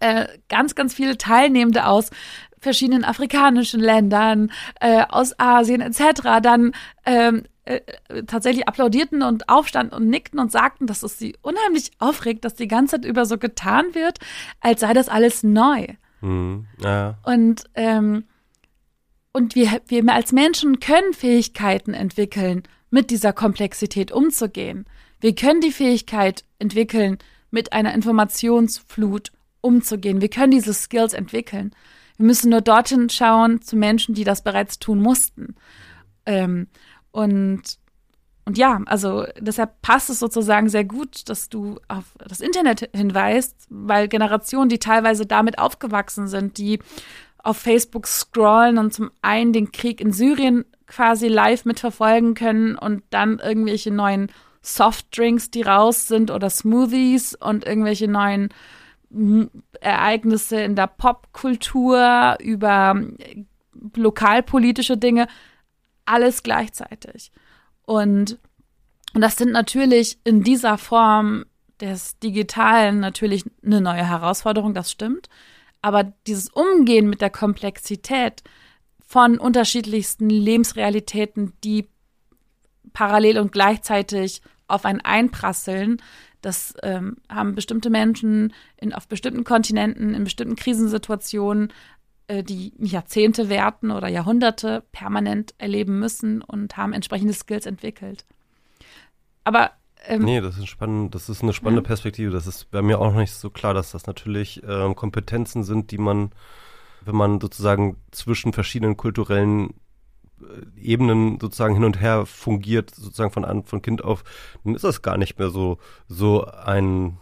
äh, ganz, ganz viele Teilnehmende aus verschiedenen afrikanischen Ländern, äh, aus Asien etc. dann ähm, äh, tatsächlich applaudierten und aufstanden und nickten und sagten, dass es sie unheimlich aufregt, dass die ganze Zeit über so getan wird, als sei das alles neu. Mhm. Ja. Und ähm, und wir, wir als Menschen können Fähigkeiten entwickeln, mit dieser Komplexität umzugehen. Wir können die Fähigkeit entwickeln, mit einer Informationsflut umzugehen. Wir können diese Skills entwickeln. Wir müssen nur dorthin schauen zu Menschen, die das bereits tun mussten. Ähm, und, und ja, also deshalb passt es sozusagen sehr gut, dass du auf das Internet hinweist, weil Generationen, die teilweise damit aufgewachsen sind, die auf Facebook scrollen und zum einen den Krieg in Syrien quasi live mitverfolgen können und dann irgendwelche neuen Softdrinks, die raus sind oder Smoothies und irgendwelche neuen Ereignisse in der Popkultur, über lokalpolitische Dinge, alles gleichzeitig. Und, und das sind natürlich in dieser Form des Digitalen natürlich eine neue Herausforderung, das stimmt. Aber dieses Umgehen mit der Komplexität von unterschiedlichsten Lebensrealitäten, die parallel und gleichzeitig auf einen einprasseln, das ähm, haben bestimmte Menschen in, auf bestimmten Kontinenten, in bestimmten Krisensituationen, äh, die Jahrzehnte werten oder Jahrhunderte permanent erleben müssen und haben entsprechende Skills entwickelt. Aber ähm, nee, das ist spannend, das ist eine spannende ja. Perspektive. Das ist bei mir auch noch nicht so klar, dass das natürlich ähm, Kompetenzen sind, die man, wenn man sozusagen zwischen verschiedenen kulturellen Ebenen sozusagen hin und her fungiert, sozusagen von, an, von Kind auf, dann ist das gar nicht mehr so, so ein,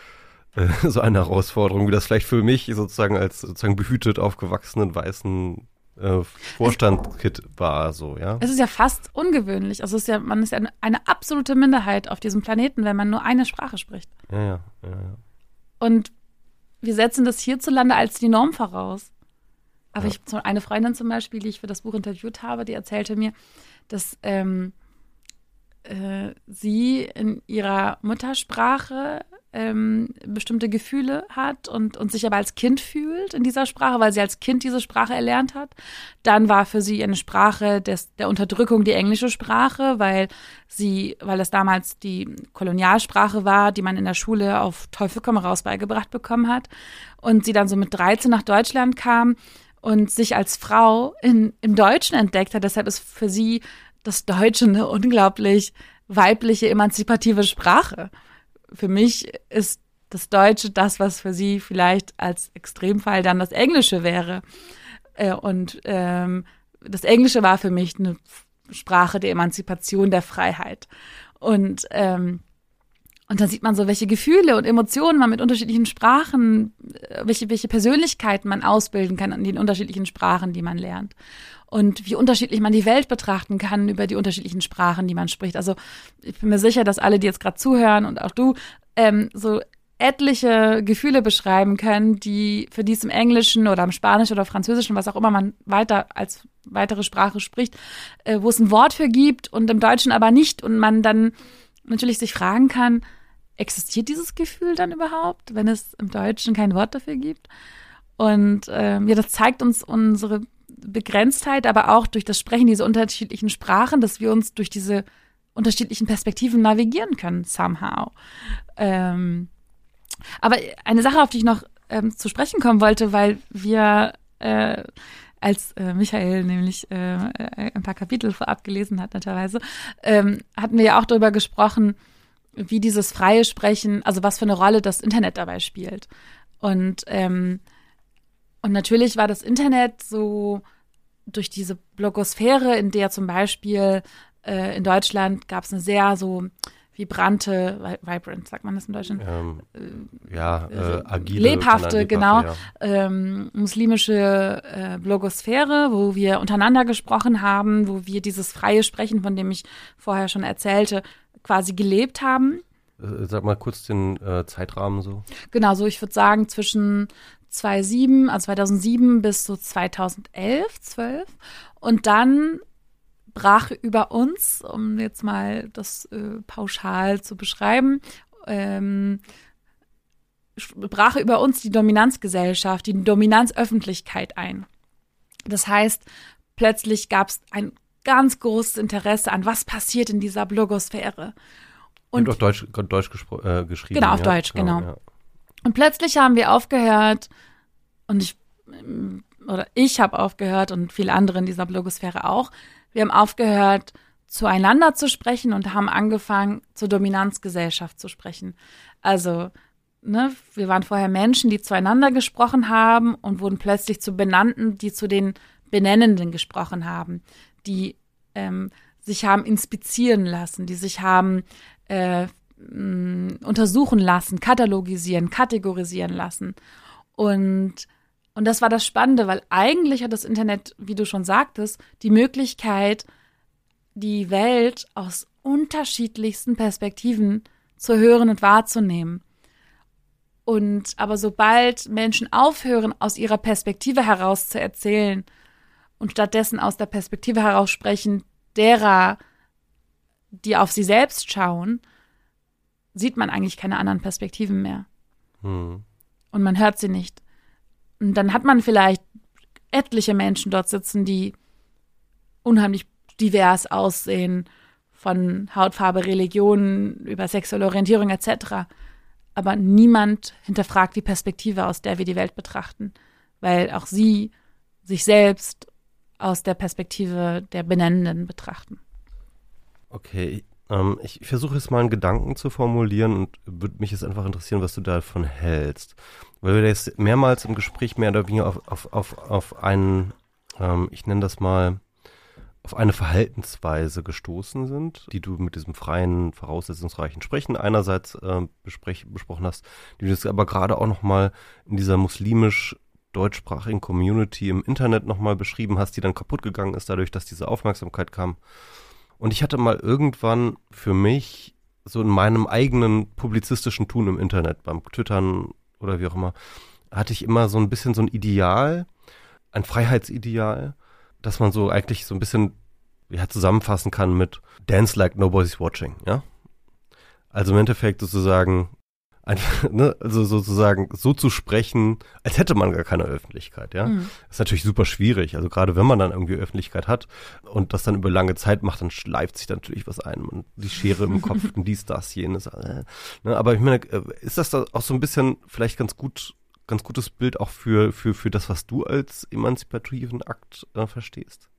äh, so eine Herausforderung, wie das vielleicht für mich sozusagen als sozusagen behütet aufgewachsenen weißen äh, Vorstandskit war, so, ja. Es ist ja fast ungewöhnlich. Also es ist ja, man ist ja eine, eine absolute Minderheit auf diesem Planeten, wenn man nur eine Sprache spricht. Ja, ja, ja, ja. Und wir setzen das hierzulande als die Norm voraus. Aber ja. ich eine Freundin zum Beispiel, die ich für das Buch interviewt habe, die erzählte mir, dass ähm, äh, sie in ihrer Muttersprache ähm, bestimmte Gefühle hat und, und sich aber als Kind fühlt in dieser Sprache, weil sie als Kind diese Sprache erlernt hat. Dann war für sie eine Sprache des, der Unterdrückung die englische Sprache, weil sie, weil das damals die Kolonialsprache war, die man in der Schule auf Teufel komm raus beigebracht bekommen hat. Und sie dann so mit 13 nach Deutschland kam und sich als Frau in, im Deutschen entdeckt hat. Deshalb ist für sie das Deutsche eine unglaublich weibliche, emanzipative Sprache. Für mich ist das Deutsche das, was für sie vielleicht als Extremfall dann das Englische wäre. Äh, und ähm, das Englische war für mich eine Sprache der Emanzipation, der Freiheit. Und ähm, und dann sieht man so, welche Gefühle und Emotionen man mit unterschiedlichen Sprachen, äh, welche, welche Persönlichkeiten man ausbilden kann an den unterschiedlichen Sprachen, die man lernt. Und wie unterschiedlich man die Welt betrachten kann über die unterschiedlichen Sprachen, die man spricht. Also ich bin mir sicher, dass alle, die jetzt gerade zuhören und auch du, ähm, so etliche Gefühle beschreiben können, die für die es im Englischen oder im Spanischen oder Französischen, was auch immer man weiter als weitere Sprache spricht, äh, wo es ein Wort für gibt und im Deutschen aber nicht und man dann natürlich sich fragen kann, existiert dieses Gefühl dann überhaupt, wenn es im Deutschen kein Wort dafür gibt? Und ähm, ja, das zeigt uns unsere Begrenztheit, aber auch durch das Sprechen dieser unterschiedlichen Sprachen, dass wir uns durch diese unterschiedlichen Perspektiven navigieren können, somehow. Ähm, aber eine Sache, auf die ich noch ähm, zu sprechen kommen wollte, weil wir äh, als äh, Michael nämlich äh, äh, ein paar Kapitel vorab gelesen hat, netterweise, ähm, hatten wir ja auch darüber gesprochen, wie dieses freie Sprechen, also was für eine Rolle das Internet dabei spielt. Und, ähm, und natürlich war das Internet so durch diese Blogosphäre, in der zum Beispiel äh, in Deutschland gab es eine sehr so vibrante, vibrant, sagt man das in Deutschland? Ähm, ja, äh, agile. Lebhafte, genau, ja. ähm, muslimische äh, Blogosphäre, wo wir untereinander gesprochen haben, wo wir dieses freie Sprechen, von dem ich vorher schon erzählte, quasi gelebt haben. Äh, sag mal kurz den äh, Zeitrahmen so. Genau, so ich würde sagen zwischen 2007, also 2007 bis so 2011, 12 und dann brach über uns, um jetzt mal das äh, pauschal zu beschreiben, ähm, brach über uns die Dominanzgesellschaft, die Dominanzöffentlichkeit ein. Das heißt, plötzlich gab es ein ganz großes Interesse an, was passiert in dieser Blogosphäre. Und auf Deutsch, Deutsch äh, geschrieben. Genau, auf ja? Deutsch, genau. genau. Ja. Und plötzlich haben wir aufgehört, und ich, oder ich habe aufgehört und viele andere in dieser Blogosphäre auch, wir haben aufgehört, zueinander zu sprechen und haben angefangen, zur Dominanzgesellschaft zu sprechen. Also, ne, wir waren vorher Menschen, die zueinander gesprochen haben und wurden plötzlich zu Benannten, die zu den Benennenden gesprochen haben, die ähm, sich haben inspizieren lassen, die sich haben äh, mh, untersuchen lassen, katalogisieren, kategorisieren lassen. Und und das war das Spannende, weil eigentlich hat das Internet, wie du schon sagtest, die Möglichkeit, die Welt aus unterschiedlichsten Perspektiven zu hören und wahrzunehmen. Und aber sobald Menschen aufhören, aus ihrer Perspektive heraus zu erzählen und stattdessen aus der Perspektive heraus sprechen, derer, die auf sie selbst schauen, sieht man eigentlich keine anderen Perspektiven mehr. Hm. Und man hört sie nicht. Und dann hat man vielleicht etliche Menschen dort sitzen, die unheimlich divers aussehen, von Hautfarbe, Religion über sexuelle Orientierung etc. Aber niemand hinterfragt die Perspektive, aus der wir die Welt betrachten, weil auch sie sich selbst aus der Perspektive der Benennenden betrachten. Okay, ähm, ich versuche jetzt mal einen Gedanken zu formulieren und würde mich jetzt einfach interessieren, was du davon hältst. Weil wir jetzt mehrmals im Gespräch mehr oder weniger auf, auf, auf, auf einen, ähm, ich nenne das mal, auf eine Verhaltensweise gestoßen sind, die du mit diesem freien, voraussetzungsreichen Sprechen einerseits äh, besprochen hast, die du jetzt aber gerade auch nochmal in dieser muslimisch deutschsprachigen Community im Internet nochmal beschrieben hast, die dann kaputt gegangen ist, dadurch, dass diese Aufmerksamkeit kam. Und ich hatte mal irgendwann für mich so in meinem eigenen publizistischen Tun im Internet, beim Twittern oder wie auch immer, hatte ich immer so ein bisschen so ein Ideal, ein Freiheitsideal, dass man so eigentlich so ein bisschen ja, zusammenfassen kann mit Dance like nobody's watching, ja? Also im Endeffekt sozusagen einfach, ne, also sozusagen so zu sprechen, als hätte man gar keine Öffentlichkeit, ja. Mhm. ist natürlich super schwierig. Also gerade wenn man dann irgendwie Öffentlichkeit hat und das dann über lange Zeit macht, dann schleift sich da natürlich was ein und die Schere im Kopf und dies, das, jenes. Äh, ne, aber ich meine, äh, ist das da auch so ein bisschen vielleicht ganz gut, ganz gutes Bild auch für, für, für das, was du als emanzipativen Akt äh, verstehst?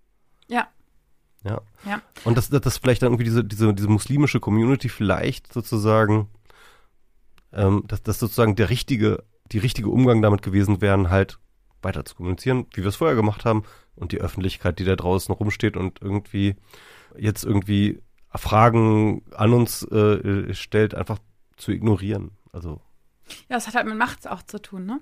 Ja, ja. ja. Und dass das vielleicht dann irgendwie diese, diese, diese muslimische Community vielleicht sozusagen ähm, dass das sozusagen der richtige, die richtige Umgang damit gewesen wären, halt weiter zu kommunizieren, wie wir es vorher gemacht haben und die Öffentlichkeit, die da draußen rumsteht und irgendwie jetzt irgendwie Fragen an uns äh, stellt, einfach zu ignorieren. Also ja, es hat halt mit Macht auch zu tun, ne?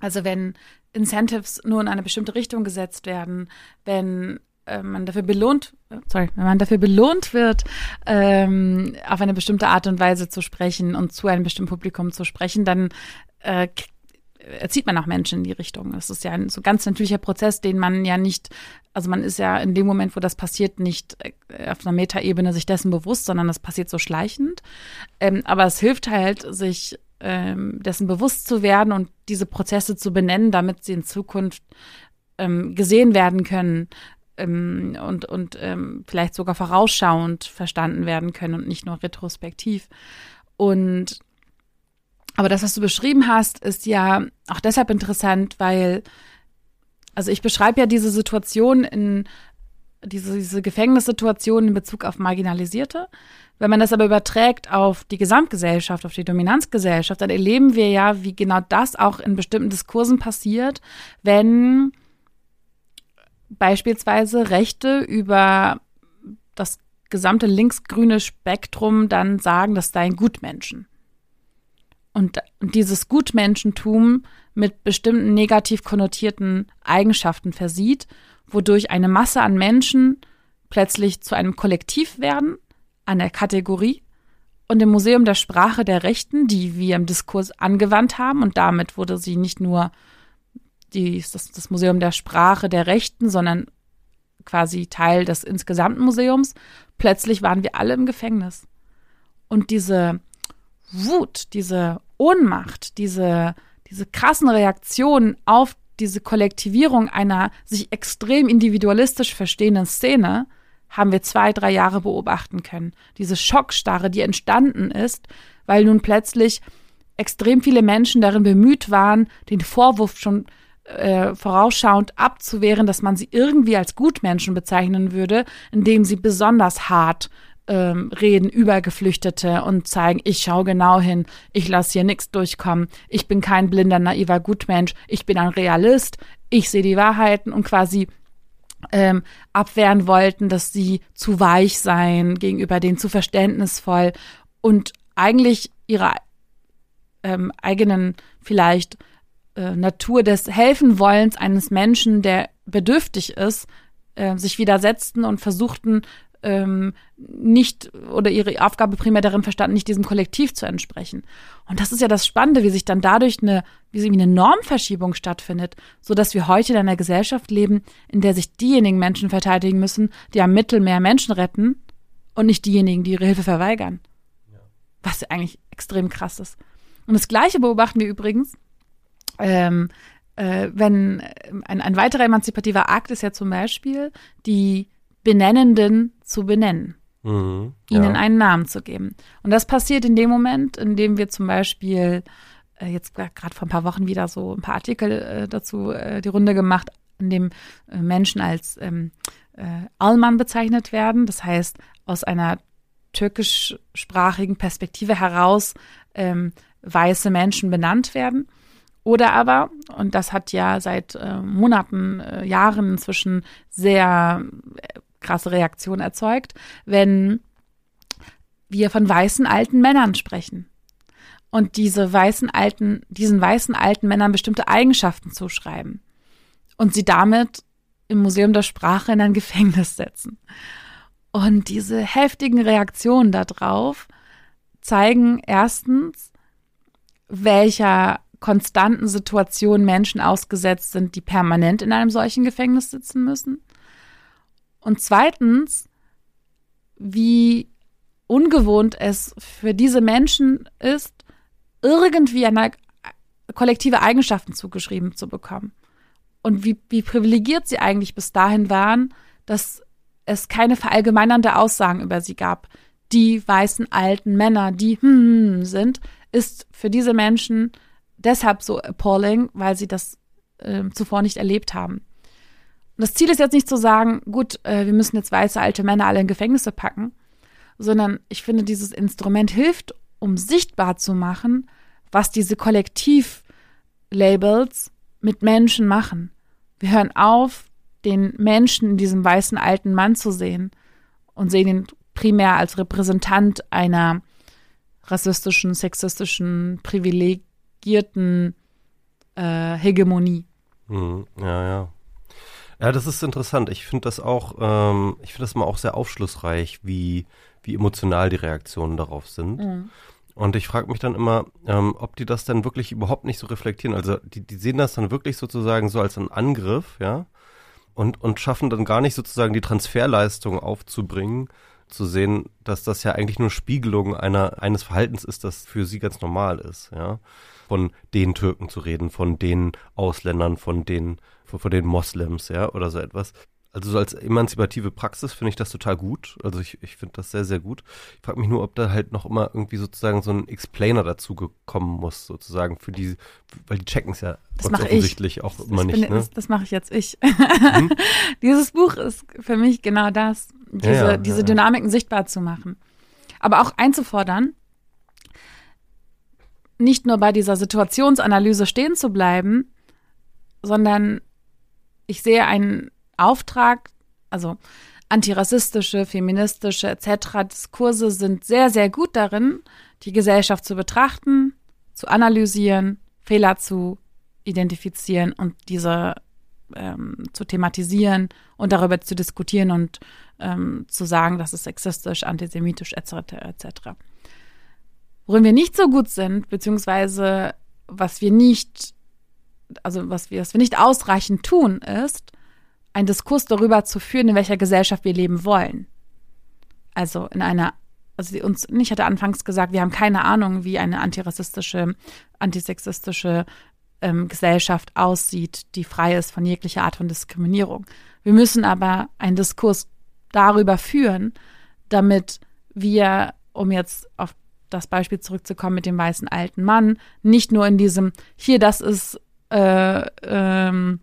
Also wenn Incentives nur in eine bestimmte Richtung gesetzt werden, wenn äh, man dafür belohnt, sorry, wenn man dafür belohnt wird, ähm, auf eine bestimmte Art und Weise zu sprechen und zu einem bestimmten Publikum zu sprechen, dann äh, erzieht man auch Menschen in die Richtung. Das ist ja ein so ganz natürlicher Prozess, den man ja nicht, also man ist ja in dem Moment, wo das passiert, nicht äh, auf einer Metaebene sich dessen bewusst, sondern das passiert so schleichend. Ähm, aber es hilft halt, sich ähm, dessen bewusst zu werden und diese Prozesse zu benennen, damit sie in Zukunft ähm, gesehen werden können ähm, und, und ähm, vielleicht sogar vorausschauend verstanden werden können und nicht nur retrospektiv. Und Aber das, was du beschrieben hast, ist ja auch deshalb interessant, weil, also ich beschreibe ja diese Situation in, diese, diese Gefängnissituation in Bezug auf Marginalisierte. Wenn man das aber überträgt auf die Gesamtgesellschaft, auf die Dominanzgesellschaft, dann erleben wir ja, wie genau das auch in bestimmten Diskursen passiert, wenn beispielsweise Rechte über das gesamte linksgrüne Spektrum dann sagen, das seien Gutmenschen. Und dieses Gutmenschentum mit bestimmten negativ konnotierten Eigenschaften versieht, wodurch eine Masse an Menschen plötzlich zu einem Kollektiv werden, einer Kategorie und im Museum der Sprache der Rechten, die wir im Diskurs angewandt haben, und damit wurde sie nicht nur die, das, das Museum der Sprache der Rechten, sondern quasi Teil des insgesamten Museums. Plötzlich waren wir alle im Gefängnis. Und diese Wut, diese Ohnmacht, diese, diese krassen Reaktionen auf diese Kollektivierung einer sich extrem individualistisch verstehenden Szene haben wir zwei, drei Jahre beobachten können. Diese Schockstarre, die entstanden ist, weil nun plötzlich extrem viele Menschen darin bemüht waren, den Vorwurf schon äh, vorausschauend abzuwehren, dass man sie irgendwie als Gutmenschen bezeichnen würde, indem sie besonders hart ähm, reden über Geflüchtete und zeigen, ich schaue genau hin, ich lasse hier nichts durchkommen, ich bin kein blinder, naiver Gutmensch, ich bin ein Realist, ich sehe die Wahrheiten und quasi ähm, abwehren wollten, dass sie zu weich seien, gegenüber denen zu verständnisvoll und eigentlich ihre ähm, eigenen vielleicht äh, Natur des Helfenwollens eines Menschen, der bedürftig ist, äh, sich widersetzten und versuchten, ähm, nicht oder ihre Aufgabe primär darin verstanden, nicht diesem Kollektiv zu entsprechen. Und das ist ja das Spannende, wie sich dann dadurch eine, wie sie eine Normverschiebung stattfindet, so dass wir heute in einer Gesellschaft leben, in der sich diejenigen Menschen verteidigen müssen, die am Mittelmeer Menschen retten und nicht diejenigen, die ihre Hilfe verweigern. Ja. Was eigentlich extrem krass ist. Und das Gleiche beobachten wir übrigens, ähm, äh, wenn ein, ein weiterer emanzipativer Akt ist ja zum Beispiel die Benennenden zu benennen. Mhm, ja. ihnen einen Namen zu geben. Und das passiert in dem Moment, in dem wir zum Beispiel äh, jetzt gerade vor ein paar Wochen wieder so ein paar Artikel äh, dazu äh, die Runde gemacht, in dem äh, Menschen als ähm, äh, Alman bezeichnet werden. Das heißt, aus einer türkischsprachigen Perspektive heraus ähm, weiße Menschen benannt werden. Oder aber, und das hat ja seit äh, Monaten, äh, Jahren inzwischen sehr äh, krasse Reaktion erzeugt, wenn wir von weißen alten Männern sprechen und diese weißen alten, diesen weißen alten Männern bestimmte Eigenschaften zuschreiben und sie damit im Museum der Sprache in ein Gefängnis setzen. Und diese heftigen Reaktionen darauf zeigen erstens, welcher konstanten Situation Menschen ausgesetzt sind, die permanent in einem solchen Gefängnis sitzen müssen. Und zweitens, wie ungewohnt es für diese Menschen ist, irgendwie eine kollektive Eigenschaften zugeschrieben zu bekommen. Und wie, wie privilegiert sie eigentlich bis dahin waren, dass es keine verallgemeinernde Aussagen über sie gab. Die weißen alten Männer, die hm sind, ist für diese Menschen deshalb so appalling, weil sie das äh, zuvor nicht erlebt haben. Und das Ziel ist jetzt nicht zu sagen, gut, äh, wir müssen jetzt weiße alte Männer alle in Gefängnisse packen, sondern ich finde, dieses Instrument hilft, um sichtbar zu machen, was diese Kollektivlabels mit Menschen machen. Wir hören auf, den Menschen in diesem weißen alten Mann zu sehen und sehen ihn primär als Repräsentant einer rassistischen, sexistischen, privilegierten äh, Hegemonie. Mhm. Ja, ja. Ja, das ist interessant. Ich finde das auch, ähm, ich finde das immer auch sehr aufschlussreich, wie, wie emotional die Reaktionen darauf sind. Mhm. Und ich frage mich dann immer, ähm, ob die das dann wirklich überhaupt nicht so reflektieren. Also die, die sehen das dann wirklich sozusagen so als einen Angriff, ja, und, und schaffen dann gar nicht sozusagen die Transferleistung aufzubringen, zu sehen, dass das ja eigentlich nur Spiegelung einer, eines Verhaltens ist, das für sie ganz normal ist, ja. Von den Türken zu reden, von den Ausländern, von den von, von den Moslems, ja, oder so etwas. Also so als emanzipative Praxis finde ich das total gut. Also ich, ich finde das sehr, sehr gut. Ich frage mich nur, ob da halt noch immer irgendwie sozusagen so ein Explainer dazu gekommen muss, sozusagen für die, weil die checken es ja das offensichtlich ich. auch das, immer das nicht. Bin, ne? Das, das mache ich jetzt ich. Hm? Dieses Buch ist für mich genau das, diese, Ja, ja, diese ja, ja. Dynamiken sichtbar zu machen. Aber auch einzufordern, nicht nur bei dieser Situationsanalyse stehen zu bleiben, sondern ich sehe einen Auftrag, also antirassistische, feministische etc. Diskurse sind sehr, sehr gut darin, die Gesellschaft zu betrachten, zu analysieren, Fehler zu identifizieren und diese ähm, zu thematisieren und darüber zu diskutieren und ähm, zu sagen, das ist sexistisch, antisemitisch etc. etc. Worin wir nicht so gut sind, beziehungsweise was wir nicht, also was wir, was wir nicht ausreichend tun, ist, einen Diskurs darüber zu führen, in welcher Gesellschaft wir leben wollen. Also in einer, also uns, ich hatte anfangs gesagt, wir haben keine Ahnung, wie eine antirassistische, antisexistische ähm, Gesellschaft aussieht, die frei ist von jeglicher Art von Diskriminierung. Wir müssen aber einen Diskurs darüber führen, damit wir, um jetzt auf das Beispiel zurückzukommen mit dem weißen alten Mann, nicht nur in diesem, hier, das ist äh, ähm,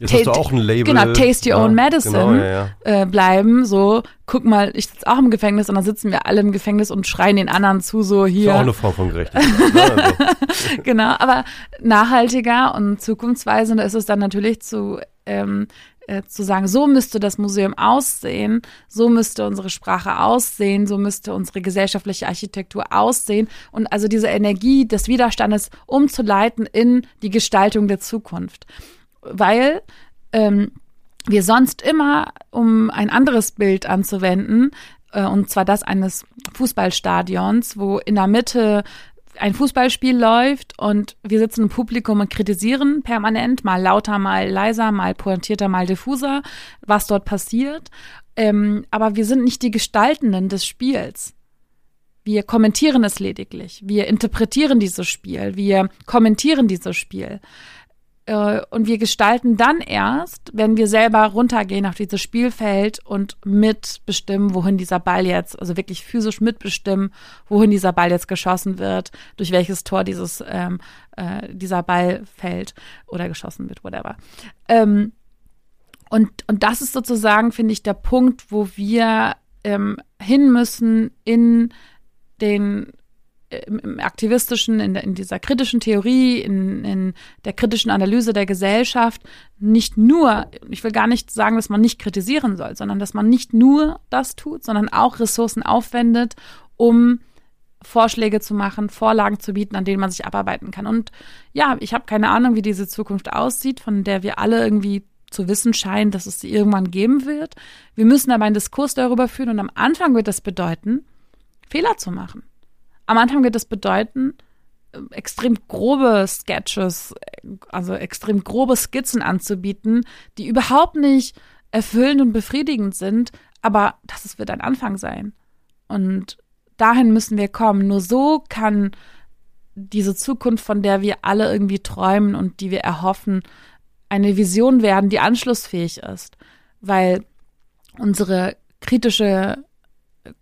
Jetzt hast du auch ein Label. Genau, taste your ja, own medicine Genau, ja, ja. äh, bleiben. So, guck mal, ich sitze auch im Gefängnis und dann sitzen wir alle im Gefängnis und schreien den anderen zu, so Ist hier. auch eine Form von Gerechtigkeit. ne? also, genau, aber nachhaltiger und zukunftsweisender ist es dann natürlich zu, ähm, äh, zu sagen, so müsste das Museum aussehen, so müsste unsere Sprache aussehen, so müsste unsere gesellschaftliche Architektur aussehen und also diese Energie des Widerstandes umzuleiten in die Gestaltung der Zukunft. Weil ähm, wir sonst immer, um ein anderes Bild anzuwenden, äh, und zwar das eines Fußballstadions, wo in der Mitte ein Fußballspiel läuft und wir sitzen im Publikum und kritisieren permanent, mal lauter, mal leiser, mal pointierter, mal diffuser, was dort passiert. Ähm, aber wir sind nicht die Gestaltenden des Spiels. Wir kommentieren es lediglich. Wir interpretieren dieses Spiel. Wir kommentieren dieses Spiel. Äh, Und wir gestalten dann erst, wenn wir selber runtergehen auf dieses Spielfeld und mitbestimmen, wohin dieser Ball jetzt, also wirklich physisch mitbestimmen, wohin dieser Ball jetzt geschossen wird, durch welches Tor dieses, ähm, äh, dieser Ball fällt oder geschossen wird, whatever. Ähm, und, und das ist sozusagen, finde ich, der Punkt, wo wir ähm, hin müssen in den im, aktivistischen, in, der, in dieser kritischen Theorie, in, in der kritischen Analyse der Gesellschaft nicht nur, ich will gar nicht sagen, dass man nicht kritisieren soll, sondern dass man nicht nur das tut, sondern auch Ressourcen aufwendet, um Vorschläge zu machen, Vorlagen zu bieten, an denen man sich abarbeiten kann. Und ja, ich habe keine Ahnung, wie diese Zukunft aussieht, von der wir alle irgendwie zu wissen scheinen, dass es sie irgendwann geben wird. Wir müssen aber einen Diskurs darüber führen und am Anfang wird das bedeuten, Fehler zu machen. Am Anfang wird das bedeuten, äh, extrem grobe Sketches, äh, also extrem grobe Skizzen anzubieten, die überhaupt nicht erfüllend und befriedigend sind, aber das wird ein Anfang sein. Und dahin müssen wir kommen. Nur so kann diese Zukunft, von der wir alle irgendwie träumen und die wir erhoffen, eine Vision werden, die anschlussfähig ist. Weil unsere kritische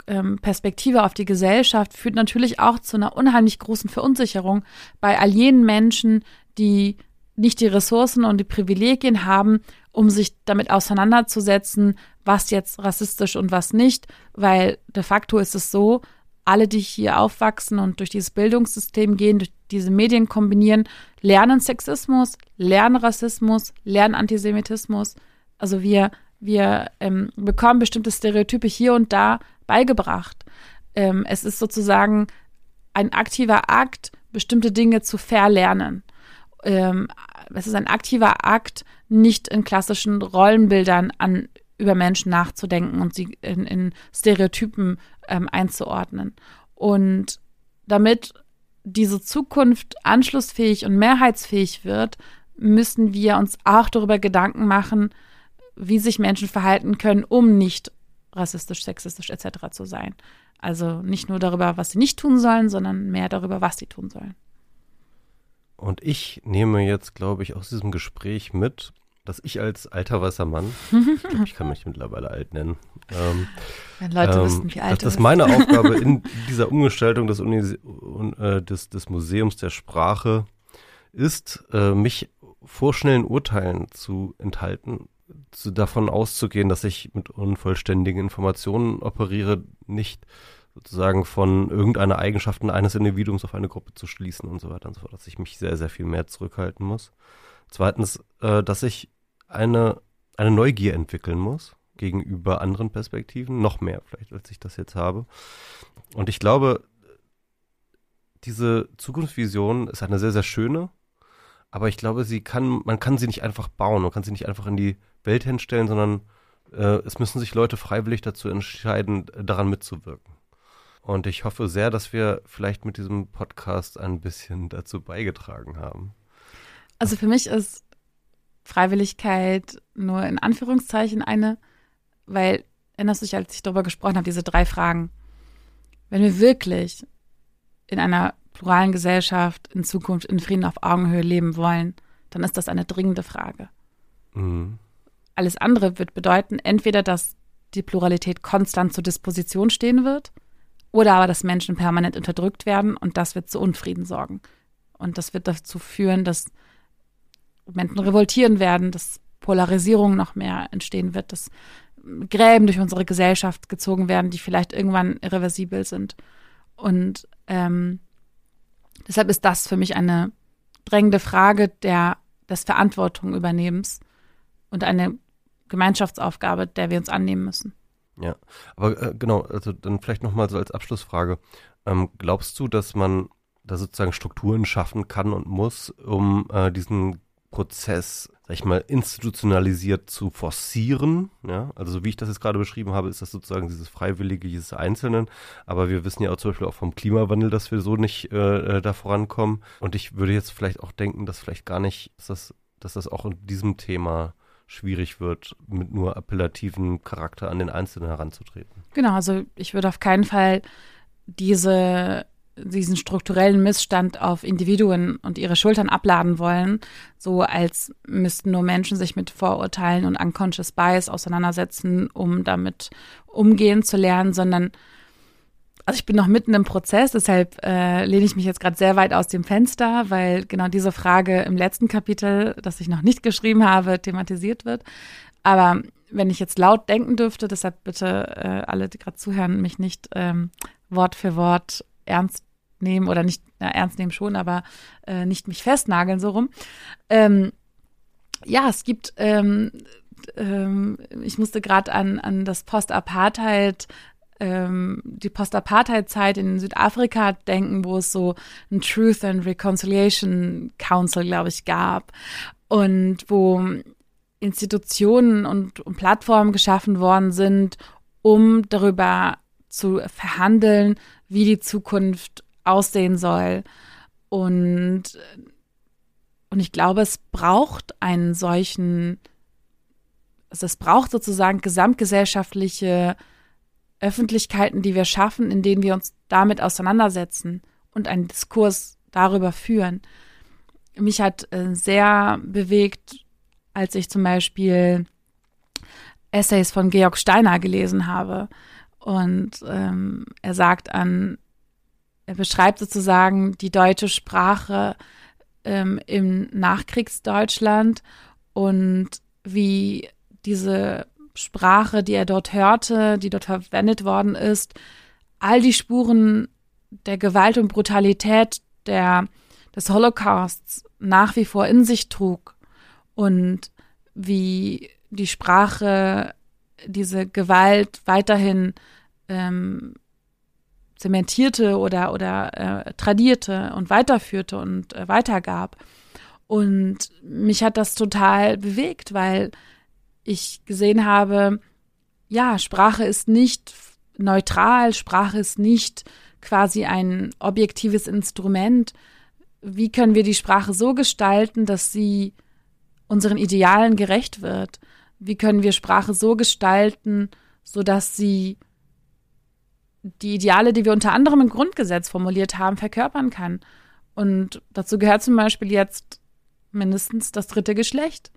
ähm, Perspektive auf die Gesellschaft führt natürlich auch zu einer unheimlich großen Verunsicherung bei all jenen Menschen, die nicht die Ressourcen und die Privilegien haben, um sich damit auseinanderzusetzen, was jetzt rassistisch und was nicht, weil de facto ist es so, alle, die hier aufwachsen und durch dieses Bildungssystem gehen, durch diese Medien kombinieren, lernen Sexismus, lernen Rassismus, lernen Antisemitismus. Also wir, wir ähm, bekommen bestimmte Stereotype hier und da beigebracht. Ähm, es ist sozusagen ein aktiver Akt, bestimmte Dinge zu verlernen. Ähm, es ist ein aktiver Akt, nicht in klassischen Rollenbildern an über Menschen nachzudenken und sie in, in Stereotypen ähm, einzuordnen. Und damit diese Zukunft anschlussfähig und mehrheitsfähig wird, müssen wir uns auch darüber Gedanken machen, wie sich Menschen verhalten können, um nicht rassistisch, sexistisch etc. zu sein. Also nicht nur darüber, was sie nicht tun sollen, sondern mehr darüber, was sie tun sollen. Und ich nehme jetzt, glaube ich, aus diesem Gespräch mit, dass ich als alter weißer Mann, ich glaube, ich kann mich mittlerweile alt nennen, ähm, Wenn Leute ähm, wüssten, wie alt dass das meine Aufgabe in dieser Umgestaltung des, Uni äh, des, des Museums der Sprache ist, äh, mich vor schnellen Urteilen zu enthalten, zu, davon auszugehen, dass ich mit unvollständigen Informationen operiere, nicht sozusagen von irgendeiner Eigenschaften eines Individuums auf eine Gruppe zu schließen und so weiter und so fort, dass ich mich sehr, sehr viel mehr zurückhalten muss. Zweitens, äh, dass ich eine, eine Neugier entwickeln muss gegenüber anderen Perspektiven, noch mehr vielleicht, als ich das jetzt habe. Und ich glaube, diese Zukunftsvision ist eine sehr, sehr schöne, aber ich glaube, sie kann, man kann sie nicht einfach bauen, man kann sie nicht einfach in die Welt hinstellen, sondern äh, es müssen sich Leute freiwillig dazu entscheiden, daran mitzuwirken. Und ich hoffe sehr, dass wir vielleicht mit diesem Podcast ein bisschen dazu beigetragen haben. Also für mich ist Freiwilligkeit nur in Anführungszeichen eine, weil, erinnerst du dich, als ich darüber gesprochen habe, diese drei Fragen. Wenn wir wirklich in einer pluralen Gesellschaft in Zukunft in Frieden auf Augenhöhe leben wollen, dann ist das eine dringende Frage. Mhm. Alles andere wird bedeuten, entweder, dass die Pluralität konstant zur Disposition stehen wird, oder aber, dass Menschen permanent unterdrückt werden und das wird zu Unfrieden sorgen. Und das wird dazu führen, dass Menschen revoltieren werden, dass Polarisierung noch mehr entstehen wird, dass Gräben durch unsere Gesellschaft gezogen werden, die vielleicht irgendwann irreversibel sind. Und ähm, deshalb ist das für mich eine drängende Frage der, des Verantwortung übernehmens und eine Gemeinschaftsaufgabe, der wir uns annehmen müssen. Ja, aber äh, genau, also dann vielleicht nochmal so als Abschlussfrage. Ähm, glaubst du, dass man da sozusagen Strukturen schaffen kann und muss, um äh, diesen Prozess, sag ich mal, institutionalisiert zu forcieren. Ja, also so wie ich das jetzt gerade beschrieben habe, ist das sozusagen dieses Freiwillige, dieses Einzelnen. Aber wir wissen ja auch zum Beispiel auch vom Klimawandel, dass wir so nicht äh, äh, da vorankommen. Und ich würde jetzt vielleicht auch denken, dass vielleicht gar nicht, dass das, dass das auch in diesem Thema schwierig wird, mit nur appellativen Charakter an den Einzelnen heranzutreten. Genau, also ich würde auf keinen Fall diese diesen strukturellen Missstand auf Individuen und ihre Schultern abladen wollen, so als müssten nur Menschen sich mit Vorurteilen und unconscious bias auseinandersetzen, um damit umgehen zu lernen, sondern also ich bin noch mitten im Prozess, deshalb äh, lehne ich mich jetzt gerade sehr weit aus dem Fenster, weil genau diese Frage im letzten Kapitel, das ich noch nicht geschrieben habe, thematisiert wird. Aber wenn ich jetzt laut denken dürfte, deshalb bitte äh, alle, die gerade zuhören, mich nicht ähm, Wort für Wort ernst nehmen oder nicht na, ernst nehmen schon, aber äh, nicht mich festnageln so rum. Ähm, ja, es gibt ähm, ähm, ich musste gerade an, an das Post-Apartheid ähm, die Post-Apartheid-Zeit in Südafrika denken, wo es so ein Truth and Reconciliation Council, glaube ich, gab und wo Institutionen und, und Plattformen geschaffen worden sind, um darüber zu verhandeln, wie die Zukunft aussehen soll. Und, und ich glaube, es braucht einen solchen, also es braucht sozusagen gesamtgesellschaftliche Öffentlichkeiten, die wir schaffen, in denen wir uns damit auseinandersetzen und einen Diskurs darüber führen. Mich hat äh, sehr bewegt, als ich zum Beispiel Essays von Georg Steiner gelesen habe. Und ähm, er sagt an er beschreibt sozusagen die deutsche Sprache ähm, im Nachkriegsdeutschland und wie diese Sprache, die er dort hörte, die dort verwendet worden ist, all die Spuren der Gewalt und Brutalität der, des Holocausts nach wie vor in sich trug und wie die Sprache diese Gewalt weiterhin ähm, zementierte oder, oder äh, tradierte und weiterführte und äh, weitergab. Und mich hat das total bewegt, weil ich gesehen habe, ja, Sprache ist nicht neutral, Sprache ist nicht quasi ein objektives Instrument. Wie können wir die Sprache so gestalten, dass sie unseren Idealen gerecht wird? Wie können wir Sprache so gestalten, so dass sie die Ideale, die wir unter anderem im Grundgesetz formuliert haben, verkörpern kann. Und dazu gehört zum Beispiel jetzt mindestens das dritte Geschlecht.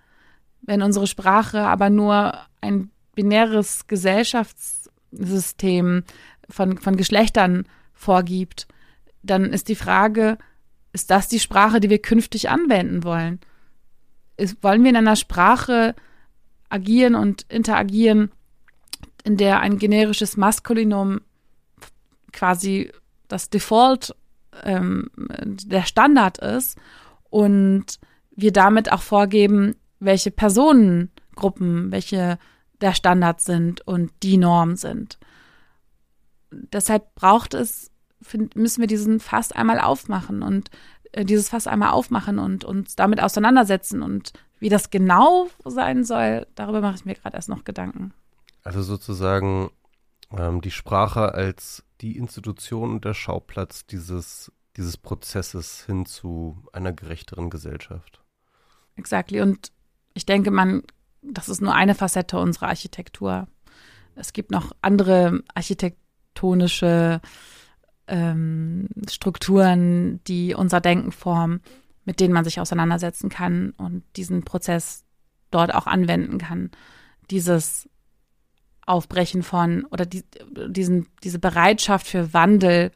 Wenn unsere Sprache aber nur ein binäres Gesellschaftssystem von, von Geschlechtern vorgibt, dann ist die Frage, ist das die Sprache, die wir künftig anwenden wollen? Ist, wollen wir in einer Sprache agieren und interagieren, in der ein generisches Maskulinum quasi das Default, ähm, der Standard ist und wir damit auch vorgeben, welche Personengruppen, welche der Standard sind und die Norm sind. Deshalb braucht es, find, müssen wir diesen Fass einmal aufmachen und äh, dieses Fass einmal aufmachen und uns damit auseinandersetzen und wie das genau sein soll, darüber mache ich mir gerade erst noch Gedanken. Also sozusagen ähm, die Sprache als die Institution und der Schauplatz dieses, dieses Prozesses hin zu einer gerechteren Gesellschaft. Exactly. Und ich denke, man, das ist nur eine Facette unserer Architektur. Es gibt noch andere architektonische ähm, Strukturen, die unser Denken formen, mit denen man sich auseinandersetzen kann und diesen Prozess dort auch anwenden kann. Dieses Aufbrechen von oder die, diesen, diese Bereitschaft für Wandel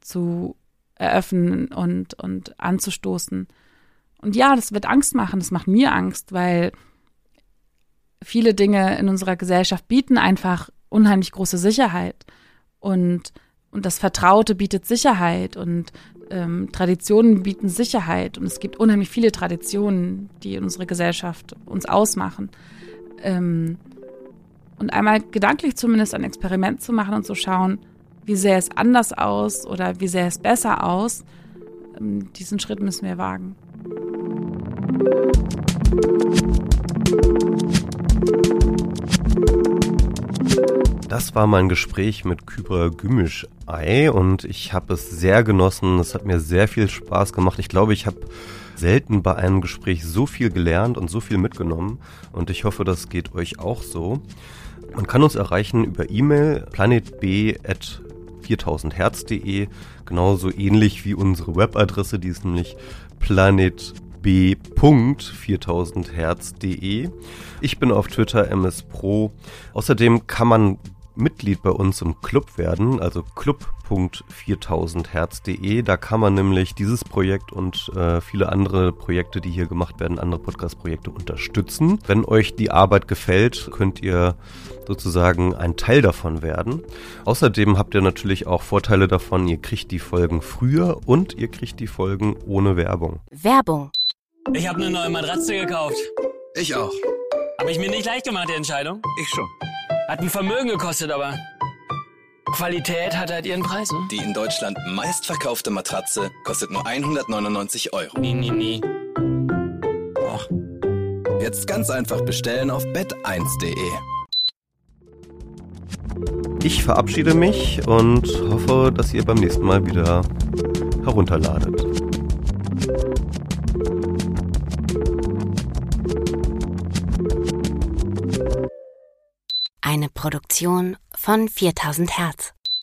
zu eröffnen und, und anzustoßen. Und ja, das wird Angst machen, das macht mir Angst, weil viele Dinge in unserer Gesellschaft bieten einfach unheimlich große Sicherheit. Und, und das Vertraute bietet Sicherheit und ähm, Traditionen bieten Sicherheit. Und es gibt unheimlich viele Traditionen, die in unserer Gesellschaft uns ausmachen. Ähm, und einmal gedanklich zumindest ein Experiment zu machen und zu schauen, wie sähe es anders aus oder wie sähe es besser aus, ähm, diesen Schritt müssen wir wagen. Das war mein Gespräch mit Kybra Gümüşay und ich habe es sehr genossen. Es hat mir sehr viel Spaß gemacht. Ich glaube, ich habe selten bei einem Gespräch so viel gelernt und so viel mitgenommen und ich hoffe, das geht euch auch so. Man kann uns erreichen über E-Mail planetb.4000herz.de, genauso ähnlich wie unsere Webadresse, die ist nämlich planetb.4000herz.de. Ich bin auf Twitter mspro. Außerdem kann man Mitglied bei uns im Club werden, also club.4000herz.de. Da kann man nämlich dieses Projekt und äh, viele andere Projekte, die hier gemacht werden, andere Podcast-Projekte unterstützen. Wenn euch die Arbeit gefällt, könnt ihr sozusagen ein Teil davon werden. Außerdem habt ihr natürlich auch Vorteile davon. Ihr kriegt die Folgen früher und ihr kriegt die Folgen ohne Werbung. Werbung. Ich habe eine neue Matratze gekauft. Ich auch. Habe ich mir nicht leicht gemacht, die Entscheidung? Ich schon. Hat ein Vermögen gekostet, aber Qualität hat halt ihren Preis, ne? Die in Deutschland meistverkaufte Matratze kostet nur 199 Euro. Nie, nie, nie. Och. Jetzt ganz einfach bestellen auf bett1.de. Ich verabschiede mich und hoffe, dass ihr beim nächsten Mal wieder herunterladet. Eine Produktion von 4000 Hertz.